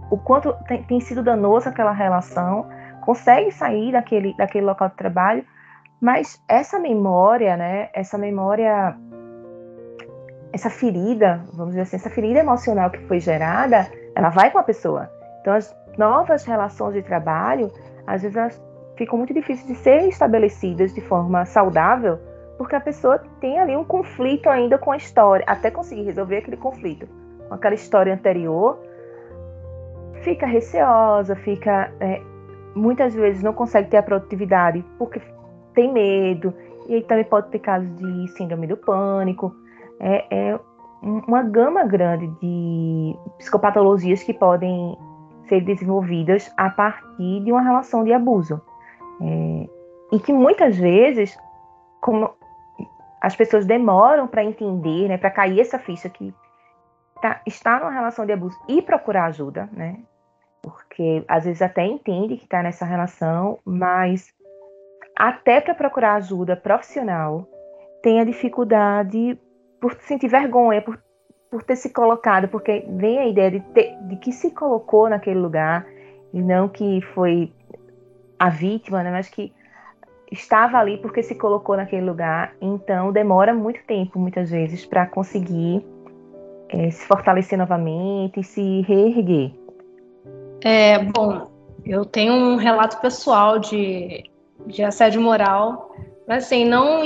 o quanto tem, tem sido danoso aquela relação, consegue sair daquele, daquele local de trabalho, mas essa memória, né, essa memória, essa ferida, vamos dizer assim, essa ferida emocional que foi gerada, ela vai com a pessoa. Então, as novas relações de trabalho, às vezes, elas ficam muito difíceis de serem estabelecidas de forma saudável, porque a pessoa tem ali um conflito ainda com a história, até conseguir resolver aquele conflito com aquela história anterior, fica receosa, fica é, muitas vezes não consegue ter a produtividade porque tem medo, e aí também pode ter casos de síndrome do pânico. É, é uma gama grande de psicopatologias que podem ser desenvolvidas a partir de uma relação de abuso. É, e que muitas vezes, como as pessoas demoram para entender, né, para cair essa ficha que tá, está numa relação de abuso e procurar ajuda, né? Porque às vezes até entende que está nessa relação, mas até para procurar ajuda profissional tem a dificuldade por sentir vergonha, por, por ter se colocado, porque vem a ideia de, ter, de que se colocou naquele lugar e não que foi a vítima, né, mas que estava ali porque se colocou naquele lugar, então demora muito tempo, muitas vezes, para conseguir é, se fortalecer novamente e se reerguer. É, bom, eu tenho um relato pessoal de, de assédio moral, mas assim, não,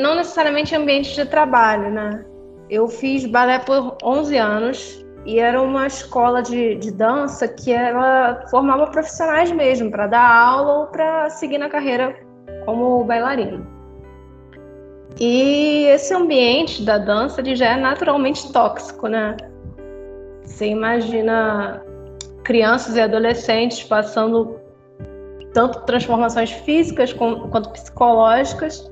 não necessariamente ambiente de trabalho, né? Eu fiz balé por 11 anos e era uma escola de, de dança que ela formava profissionais mesmo para dar aula ou para seguir na carreira como bailarino. E esse ambiente da dança ele já é naturalmente tóxico, né? Você imagina crianças e adolescentes passando tanto transformações físicas quanto psicológicas,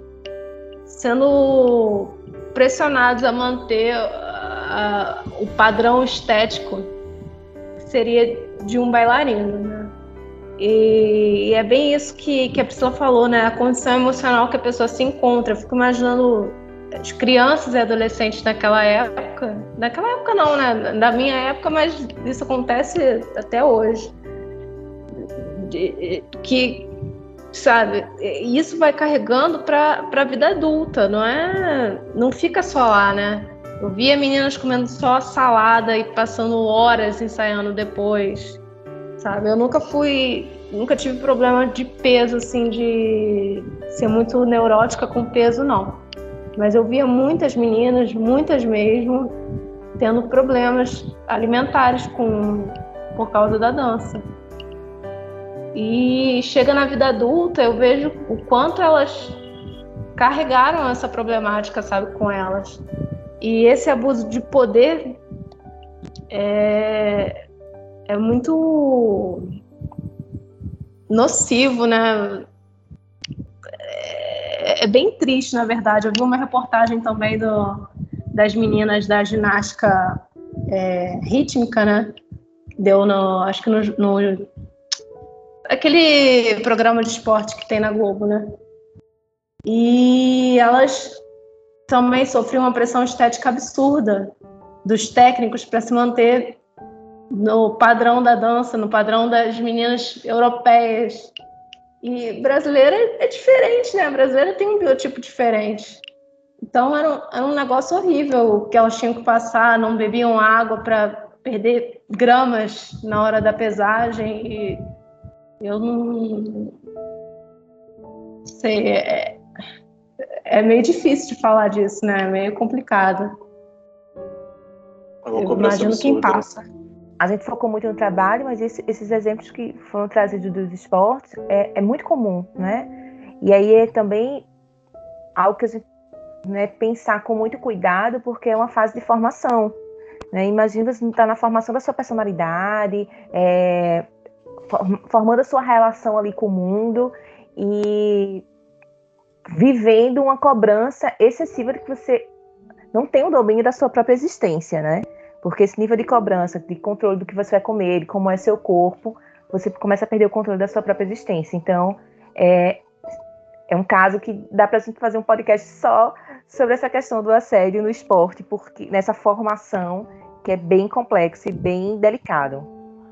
sendo pressionados a manter o padrão estético seria de um bailarino, né? E, e, é bem isso que, que a Priscila falou, né? A condição emocional que a pessoa se encontra. Eu fico imaginando as crianças e adolescentes naquela época. Naquela época não, né? Da minha época, mas isso acontece até hoje. De, que, sabe, isso vai carregando para a vida adulta, não é? Não fica só lá, né? Eu via meninas comendo só salada e passando horas ensaiando depois sabe? Eu nunca fui, nunca tive problema de peso, assim, de ser muito neurótica com peso, não. Mas eu via muitas meninas, muitas mesmo, tendo problemas alimentares com, por causa da dança. E chega na vida adulta, eu vejo o quanto elas carregaram essa problemática, sabe, com elas. E esse abuso de poder é, é muito nocivo, né? É, é, bem triste, na verdade. Eu vi uma reportagem também do, das meninas da ginástica é, rítmica, né? Deu no, acho que no, no, aquele programa de esporte que tem na Globo, né? E elas também sofriam uma pressão estética absurda dos técnicos para se manter no padrão da dança, no padrão das meninas europeias. E brasileira é diferente, né? A brasileira tem um biotipo diferente. Então era um, era um negócio horrível que elas tinham que passar, não bebiam água para perder gramas na hora da pesagem. E eu não sei, é, é meio difícil de falar disso, né? É meio complicado. É Eu imagino quem passa. A gente focou muito no trabalho, mas esse, esses exemplos que foram trazidos dos esportes é, é, muito comum, né? E aí é também algo que a gente né, pensar com muito cuidado, porque é uma fase de formação. Né? Imagina você estar tá na formação da sua personalidade, é, formando a sua relação ali com o mundo e vivendo uma cobrança excessiva de que você não tem o domínio da sua própria existência, né? Porque esse nível de cobrança, de controle do que você vai comer, de como é seu corpo, você começa a perder o controle da sua própria existência. Então, é, é um caso que dá para a gente fazer um podcast só sobre essa questão do assédio no esporte, porque nessa formação que é bem complexa e bem delicado.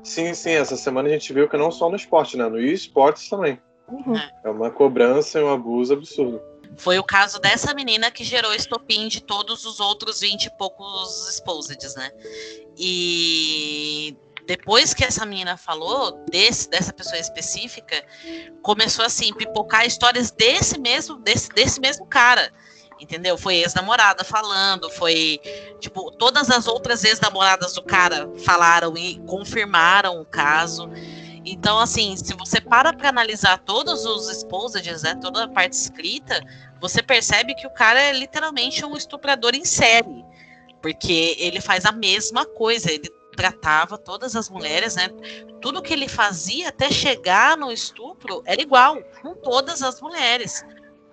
Sim, sim, essa semana a gente viu que não só no esporte, né? No esportes também. Uhum. É uma cobrança e um abuso absurdo. Foi o caso dessa menina que gerou estopim de todos os outros 20 e poucos exposeds, né? E depois que essa menina falou desse, dessa pessoa específica, começou assim pipocar histórias desse mesmo desse, desse mesmo cara. Entendeu? Foi ex-namorada falando, foi tipo, todas as outras ex-namoradas do cara falaram e confirmaram o caso. Então, assim, se você para para analisar todos os exposeds, né, toda a parte escrita, você percebe que o cara é literalmente um estuprador em série. Porque ele faz a mesma coisa, ele tratava todas as mulheres, né? Tudo que ele fazia até chegar no estupro era igual com todas as mulheres,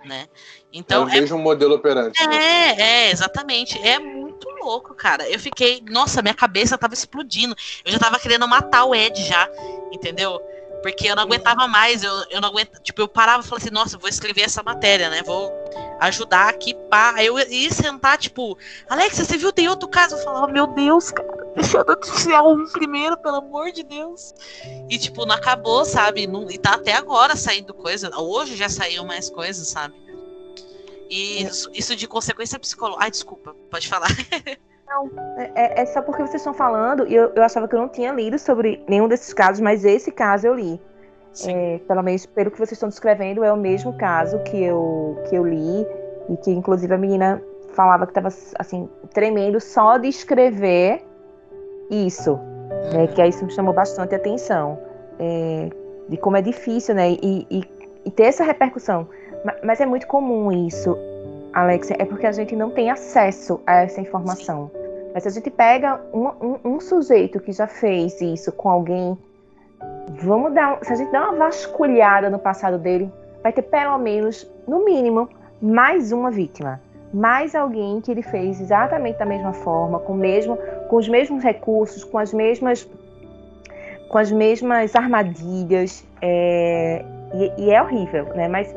né? Então é o mesmo é, modelo operante. É, né? é, exatamente. É muito louco, cara. Eu fiquei, nossa, minha cabeça tava explodindo. Eu já tava querendo matar o Ed já, entendeu? Porque eu não aguentava mais, eu, eu não aguento, tipo, eu parava e falava assim, nossa, vou escrever essa matéria, né? Vou ajudar aqui, pá. Aí eu ia sentar, tipo, Alexa, você viu, tem outro caso? Eu falava, meu Deus, cara, deixa eu noticiar um primeiro, pelo amor de Deus. E, tipo, não acabou, sabe? Não, e tá até agora saindo coisa. Hoje já saiu mais coisas, sabe? E isso, isso de consequência psicológica. Ai, desculpa, pode falar. Não, é, é, só porque vocês estão falando, e eu, eu achava que eu não tinha lido sobre nenhum desses casos, mas esse caso eu li. É, pelo menos pelo que vocês estão descrevendo, é o mesmo caso que eu, que eu li, e que inclusive a menina falava que estava assim, tremendo só de escrever isso. Né, que aí isso me chamou bastante atenção. É, de como é difícil, né? E, e, e ter essa repercussão. Mas, é muito comum isso, Alexia, é porque a gente não tem acesso a essa informação. Mas se a gente pega um, um, um, sujeito que já fez isso com alguém, vamos dar. Se a gente der uma vasculhada no passado dele, vai ter pelo menos, no mínimo, mais uma vítima. Mais alguém que ele fez exatamente da mesma forma, com, mesmo, com os mesmos recursos, com as mesmas, com as mesmas armadilhas. É, e, e é horrível, né? Mas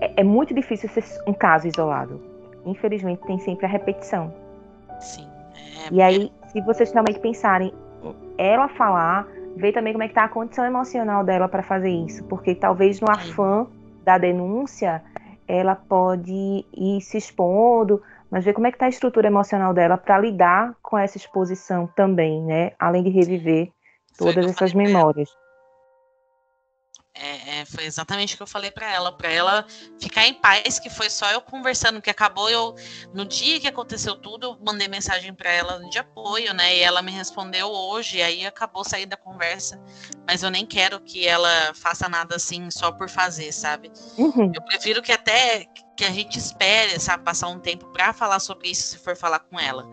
é, é muito difícil ser um caso isolado. Infelizmente, tem sempre a repetição. Sim. É... E aí, se vocês realmente pensarem ela falar, ver também como é que tá a condição emocional dela para fazer isso, porque talvez no afã da denúncia ela pode ir se expondo, mas ver como é que tá a estrutura emocional dela para lidar com essa exposição também, né? Além de reviver todas essas memórias. É, é, foi exatamente o que eu falei para ela, para ela ficar em paz, que foi só eu conversando, que acabou eu no dia que aconteceu tudo, eu mandei mensagem para ela de apoio, né? E ela me respondeu hoje, e aí acabou saindo da conversa. Mas eu nem quero que ela faça nada assim só por fazer, sabe? Uhum. Eu prefiro que até que a gente espere, sabe, passar um tempo para falar sobre isso se for falar com ela.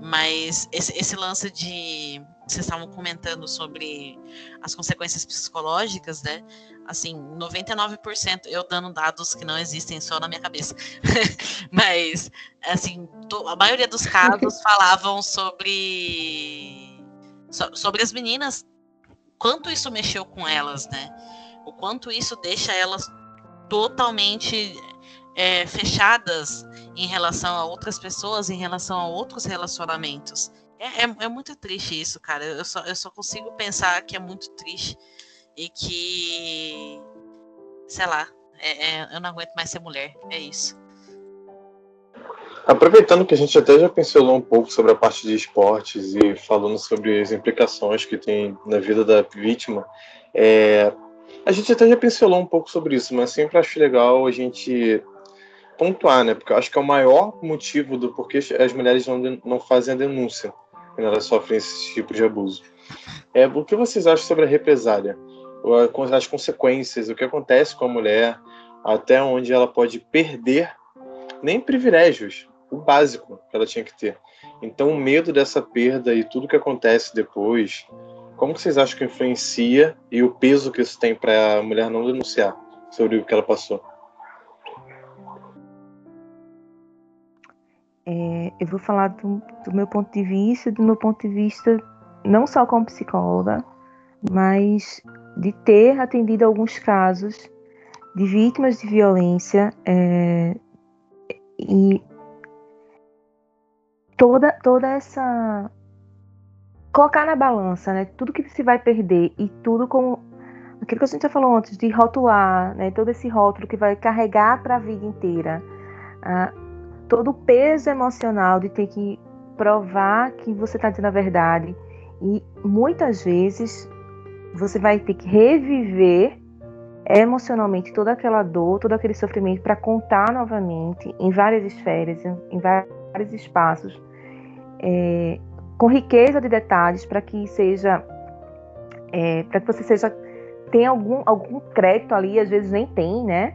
Mas esse, esse lance de vocês estavam comentando sobre as consequências psicológicas, né? Assim, 99% eu dando dados que não existem só na minha cabeça. Mas, assim, a maioria dos casos falavam sobre sobre as meninas, quanto isso mexeu com elas, né? O quanto isso deixa elas totalmente é, fechadas em relação a outras pessoas, em relação a outros relacionamentos. É, é, é, muito triste isso, cara. Eu só, eu só consigo pensar que é muito triste e que. Sei lá, é, é, eu não aguento mais ser mulher. É isso. Aproveitando que a gente até já pincelou um pouco sobre a parte de esportes e falando sobre as implicações que tem na vida da vítima, é, a gente até já pincelou um pouco sobre isso, mas sempre acho legal a gente pontuar, né? Porque eu acho que é o maior motivo do porquê as mulheres não, não fazem a denúncia quando elas sofrem esse tipo de abuso. É, o que vocês acham sobre a represália? As consequências, o que acontece com a mulher, até onde ela pode perder nem privilégios, o básico que ela tinha que ter. Então, o medo dessa perda e tudo que acontece depois, como vocês acham que influencia e o peso que isso tem para a mulher não denunciar sobre o que ela passou? É, eu vou falar do, do, meu ponto de vista, do meu ponto de vista não só como psicóloga, mas de ter atendido alguns casos de vítimas de violência é, e toda toda essa colocar na balança, né? Tudo que se vai perder e tudo com aquilo que a gente já falou antes de rotular, né? Todo esse rótulo que vai carregar para a vida inteira, ah, todo o peso emocional de ter que provar que você está dizendo a verdade e muitas vezes você vai ter que reviver emocionalmente toda aquela dor, todo aquele sofrimento para contar novamente em várias esferas, em vários espaços, é, com riqueza de detalhes para que seja, é, para que você seja tenha algum algum crédito ali, às vezes nem tem, né?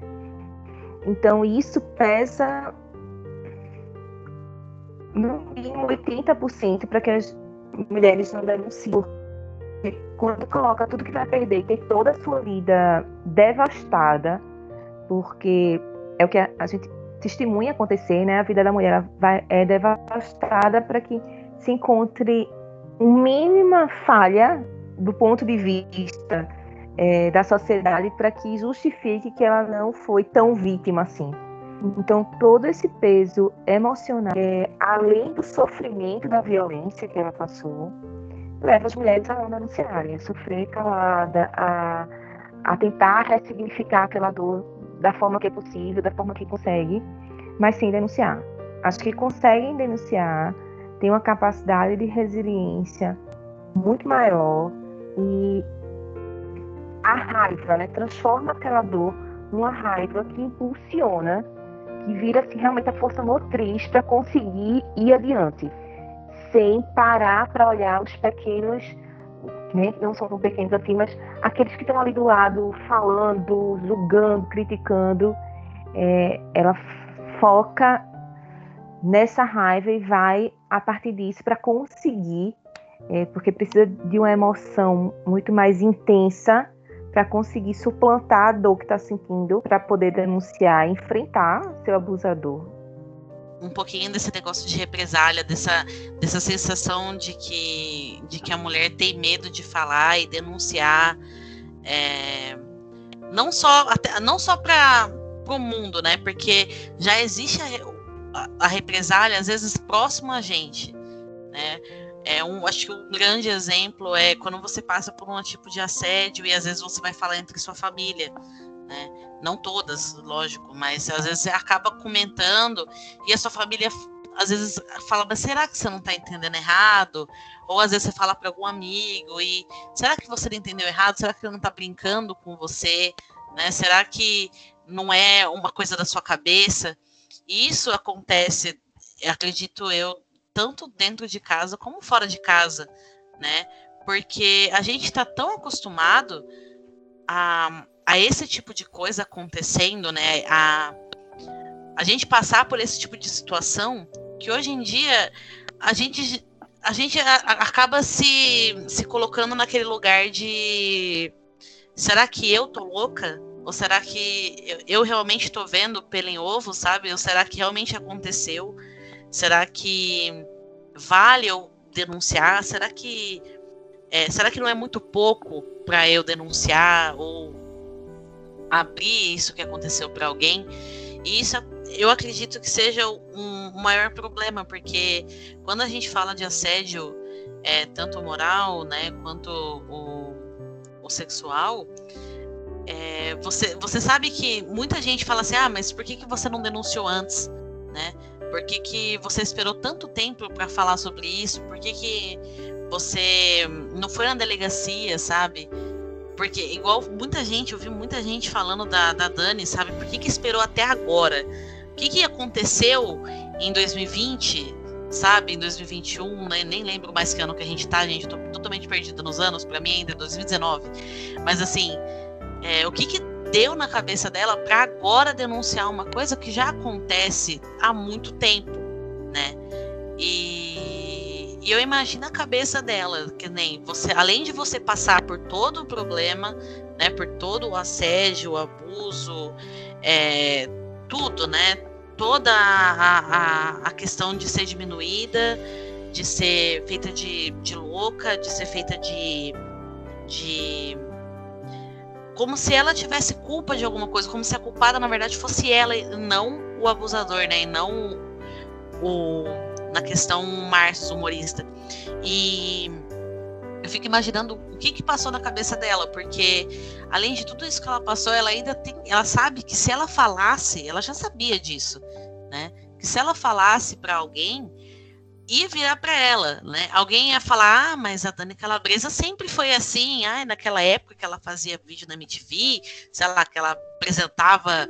Então isso pesa no mínimo 80% para que as mulheres não denunciem quando coloca tudo que vai perder, tem toda a sua vida devastada, porque é o que a, a gente testemunha acontecer, né? A vida da mulher vai, é devastada para que se encontre mínima falha do ponto de vista é, da sociedade para que justifique que ela não foi tão vítima assim. Então, todo esse peso emocional, é, além do sofrimento da violência que ela passou, leva as mulheres a não denunciarem, a sofrer calada, a, a tentar ressignificar aquela dor da forma que é possível, da forma que consegue, mas sem denunciar. Acho que conseguem denunciar, têm uma capacidade de resiliência muito maior e a raiva, né, transforma aquela dor numa raiva que impulsiona, que vira assim, realmente a força motriz para conseguir ir adiante sem parar para olhar os pequenos, né? não são tão pequenos assim, mas aqueles que estão ali do lado, falando, julgando, criticando, é, ela foca nessa raiva e vai a partir disso para conseguir, é, porque precisa de uma emoção muito mais intensa para conseguir suplantar a dor que está sentindo, para poder denunciar, enfrentar seu abusador um pouquinho desse negócio de represália, dessa, dessa sensação de que, de que a mulher tem medo de falar e denunciar. É, não só, até, não só para o mundo, né? Porque já existe a, a, represália, às vezes, próximo a gente. Né? É um, acho que um grande exemplo é quando você passa por um tipo de assédio e às vezes você vai falar entre sua família. Né? Não todas, lógico, mas às vezes você acaba comentando e a sua família às vezes fala, mas será que você não está entendendo errado? Ou às vezes você fala para algum amigo e será que você não entendeu errado? Será que ele não está brincando com você? Né? Será que não é uma coisa da sua cabeça? E isso acontece, acredito eu, tanto dentro de casa como fora de casa, né? Porque a gente está tão acostumado a, a esse tipo de coisa acontecendo, né? A, a gente passar por esse tipo de situação que hoje em dia a gente a gente acaba se, se colocando naquele lugar de será que eu tô louca? Ou será que eu, realmente tô vendo pelo em ovo, sabe? Ou será que realmente aconteceu? Será que vale eu denunciar? Será que é, será que não é muito pouco para eu denunciar ou abrir isso que aconteceu para alguém. E isso eu acredito que seja um, um maior problema, porque quando a gente fala de assédio, é, tanto moral, né, quanto o, o sexual, é, você, você sabe que muita gente fala assim, ah, mas por que, que você não denunciou antes, né? Por que, que você esperou tanto tempo para falar sobre isso? Por que, que você não foi na delegacia, sabe? Porque, igual muita gente, eu vi muita gente falando da, da Dani, sabe? Por que, que esperou até agora? O que, que aconteceu em 2020, sabe? Em 2021, né? nem lembro mais que ano que a gente tá, gente. Eu tô totalmente perdida nos anos, para mim ainda é 2019. Mas assim, é, o que, que deu na cabeça dela para agora denunciar uma coisa que já acontece há muito tempo, né? E, e, eu imagino a cabeça dela, que nem você, além de você passar por todo o problema, né, por todo o assédio, o abuso, é, tudo, né? Toda a, a, a, questão de ser diminuída, de ser feita de, de louca, de ser feita de, de como se ela tivesse culpa de alguma coisa, como se a culpada na verdade fosse ela e não o abusador, né? E não o na questão Márcio humorista. E eu fico imaginando o que que passou na cabeça dela, porque além de tudo isso que ela passou, ela ainda tem, ela sabe que se ela falasse, ela já sabia disso, né? Que se ela falasse para alguém, ia virar para ela, né? Alguém ia falar, ah, mas a Dani Calabresa sempre foi assim, ah, naquela época que ela fazia vídeo na MTV, sei lá, que ela apresentava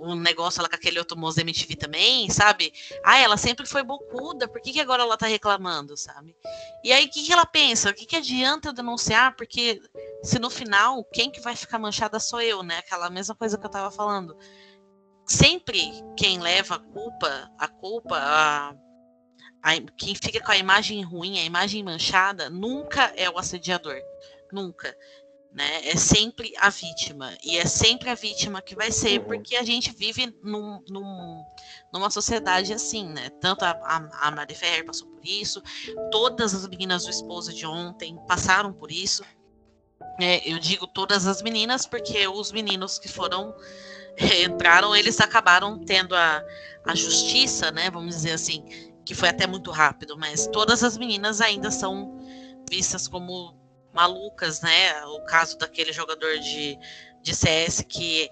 um negócio lá com aquele outro moço da MTV também, sabe? Ah, ela sempre foi bocuda, por que, que agora ela tá reclamando, sabe? E aí, o que, que ela pensa? O que, que adianta eu denunciar? Porque se no final, quem que vai ficar manchada sou eu, né? Aquela mesma coisa que eu tava falando. Sempre quem leva a culpa, a culpa, a a, quem fica com a imagem ruim, a imagem manchada, nunca é o assediador. Nunca. Né? É sempre a vítima. E é sempre a vítima que vai ser, uhum. porque a gente vive num, num, numa sociedade assim, né? Tanto a, a, a Mari Ferrer passou por isso, todas as meninas do esposo de ontem passaram por isso. É, eu digo todas as meninas, porque os meninos que foram entraram, eles acabaram tendo a, a justiça, né? Vamos dizer assim, que foi até muito rápido, mas todas as meninas ainda são vistas como malucas, né? O caso daquele jogador de, de CS que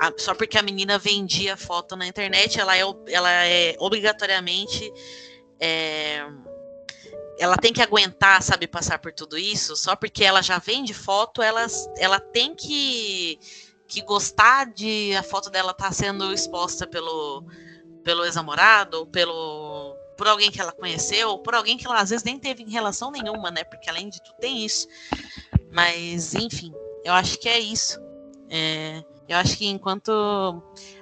a, só porque a menina vendia foto na internet, ela é, ela é obrigatoriamente é, ela tem que aguentar, sabe, passar por tudo isso, só porque ela já vende foto, ela, ela tem que, que gostar de a foto dela estar tá sendo exposta pelo, pelo ex-namorado, pelo por alguém que ela conheceu, por alguém que ela às vezes nem teve relação nenhuma, né? Porque além de tudo tem isso. Mas, enfim, eu acho que é isso. É, eu acho que enquanto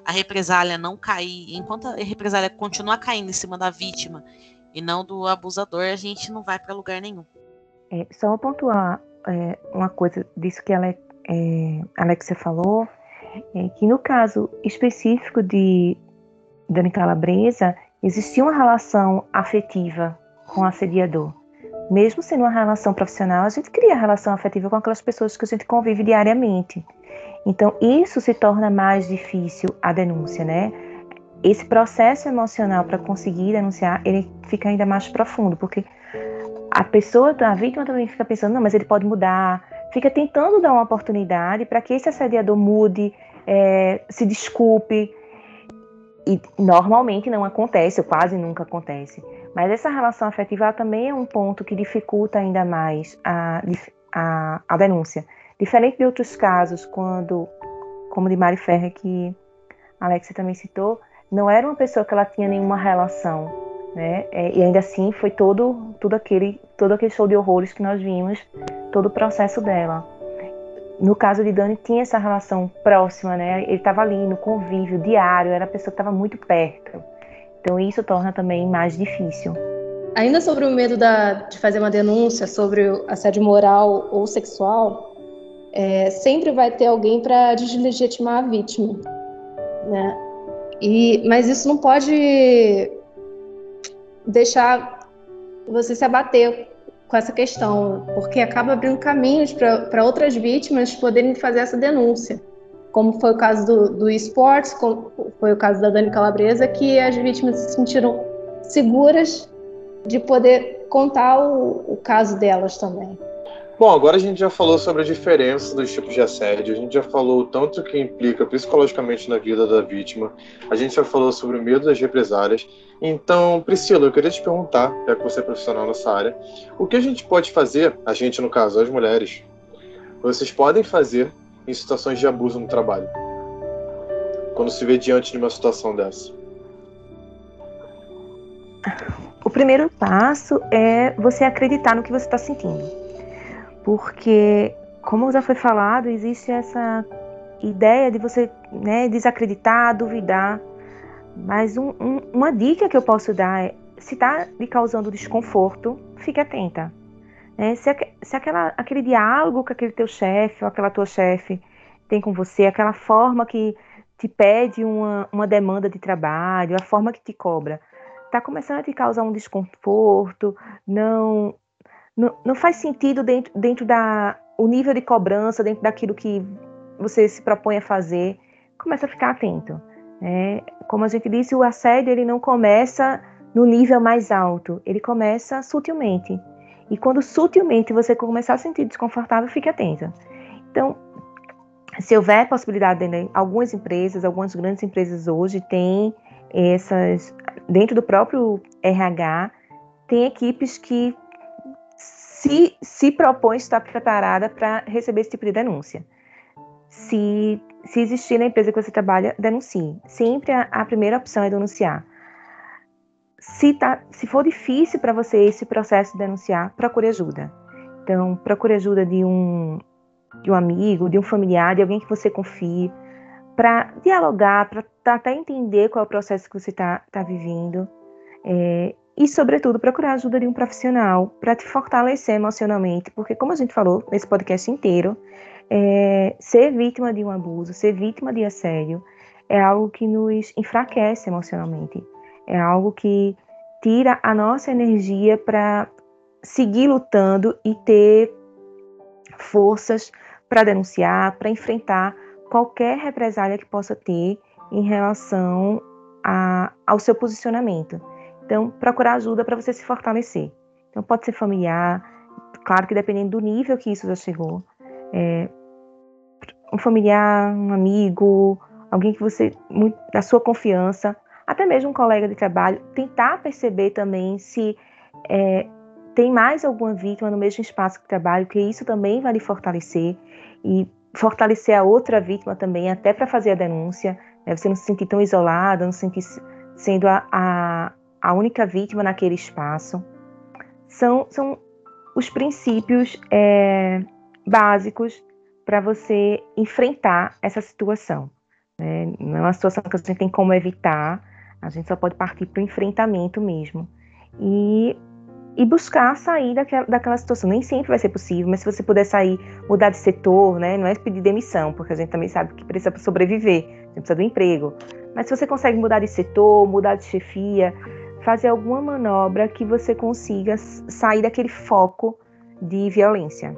a represália não cair, enquanto a represália continuar caindo em cima da vítima e não do abusador, a gente não vai para lugar nenhum. É, só pontuar é, uma coisa disso que a é, Alexia falou, é que no caso específico de Dani Calabresa, existia uma relação afetiva com o assediador. Mesmo sendo uma relação profissional, a gente cria relação afetiva com aquelas pessoas que a gente convive diariamente. Então, isso se torna mais difícil a denúncia, né? Esse processo emocional para conseguir denunciar, ele fica ainda mais profundo, porque a pessoa, a vítima também fica pensando, não, mas ele pode mudar, fica tentando dar uma oportunidade para que esse assediador mude, é, se desculpe, e normalmente não acontece, ou quase nunca acontece. Mas essa relação afetiva também é um ponto que dificulta ainda mais a, a, a denúncia. Diferente de outros casos, quando, como de Mari Ferrer, que a Alexia também citou, não era uma pessoa que ela tinha nenhuma relação, né? É, e ainda assim foi todo, todo, aquele, todo aquele show de horrores que nós vimos, todo o processo dela no caso de Dani, tinha essa relação próxima, né? Ele estava ali no convívio diário, era a pessoa que estava muito perto. Então isso torna também mais difícil. Ainda sobre o medo da, de fazer uma denúncia sobre assédio moral ou sexual, é, sempre vai ter alguém para deslegitimar a vítima, né? E, mas isso não pode deixar você se abater com essa questão, porque acaba abrindo caminhos para outras vítimas poderem fazer essa denúncia. como foi o caso do, do esportes, como foi o caso da Dani Calabresa, que as vítimas se sentiram seguras de poder contar o, o caso delas também. Bom, agora a gente já falou sobre a diferença dos tipos de assédio, a gente já falou tanto que implica psicologicamente na vida da vítima, a gente já falou sobre o medo das represálias. Então, Priscila, eu queria te perguntar, já que você é profissional nessa área, o que a gente pode fazer, a gente no caso, as mulheres, vocês podem fazer em situações de abuso no trabalho? Quando se vê diante de uma situação dessa? O primeiro passo é você acreditar no que você está sentindo. Porque, como já foi falado, existe essa ideia de você né, desacreditar, duvidar. Mas um, um, uma dica que eu posso dar é: se está lhe causando desconforto, fique atenta. É, se, se aquela, aquele diálogo que aquele teu chefe ou aquela tua chefe tem com você, aquela forma que te pede uma, uma demanda de trabalho, a forma que te cobra, está começando a te causar um desconforto, não, não, não faz sentido dentro, dentro da o nível de cobrança, dentro daquilo que você se propõe a fazer, começa a ficar atento. É, como a gente disse, o assédio ele não começa no nível mais alto, ele começa sutilmente. E quando sutilmente você começar a sentir desconfortável, fique atenta. Então, se houver possibilidade, né, algumas empresas, algumas grandes empresas hoje têm essas, dentro do próprio RH, tem equipes que se, se propõem estar preparada para receber esse tipo de denúncia. Se, se existir na empresa que você trabalha, denuncie. Sempre a, a primeira opção é denunciar se, tá, se for difícil para você esse processo de denunciar, procure ajuda. Então, procure ajuda de um, de um amigo, de um familiar, de alguém que você confie, para dialogar, para até entender qual é o processo que você está tá vivendo. É, e, sobretudo, procurar ajuda de um profissional para te fortalecer emocionalmente, porque, como a gente falou nesse podcast inteiro, é, ser vítima de um abuso, ser vítima de assédio, é algo que nos enfraquece emocionalmente. É algo que tira a nossa energia para seguir lutando e ter forças para denunciar, para enfrentar qualquer represália que possa ter em relação a, ao seu posicionamento. Então, procurar ajuda para você se fortalecer. Então, pode ser familiar, claro que dependendo do nível que isso já chegou. É, um familiar, um amigo, alguém que você, da sua confiança, até mesmo um colega de trabalho, tentar perceber também se é, tem mais alguma vítima no mesmo espaço de trabalho, que isso também vai lhe fortalecer e fortalecer a outra vítima também, até para fazer a denúncia, né? você não se sentir tão isolada, não se sentir sendo a, a, a única vítima naquele espaço. São, são os princípios é, básicos para você enfrentar essa situação. Né? Não é uma situação que você tem como evitar, a gente só pode partir para o enfrentamento mesmo. E, e buscar sair daquela, daquela situação. Nem sempre vai ser possível, mas se você puder sair, mudar de setor, né? Não é pedir demissão, porque a gente também sabe que precisa sobreviver, a gente precisa do emprego. Mas se você consegue mudar de setor, mudar de chefia, fazer alguma manobra que você consiga sair daquele foco de violência.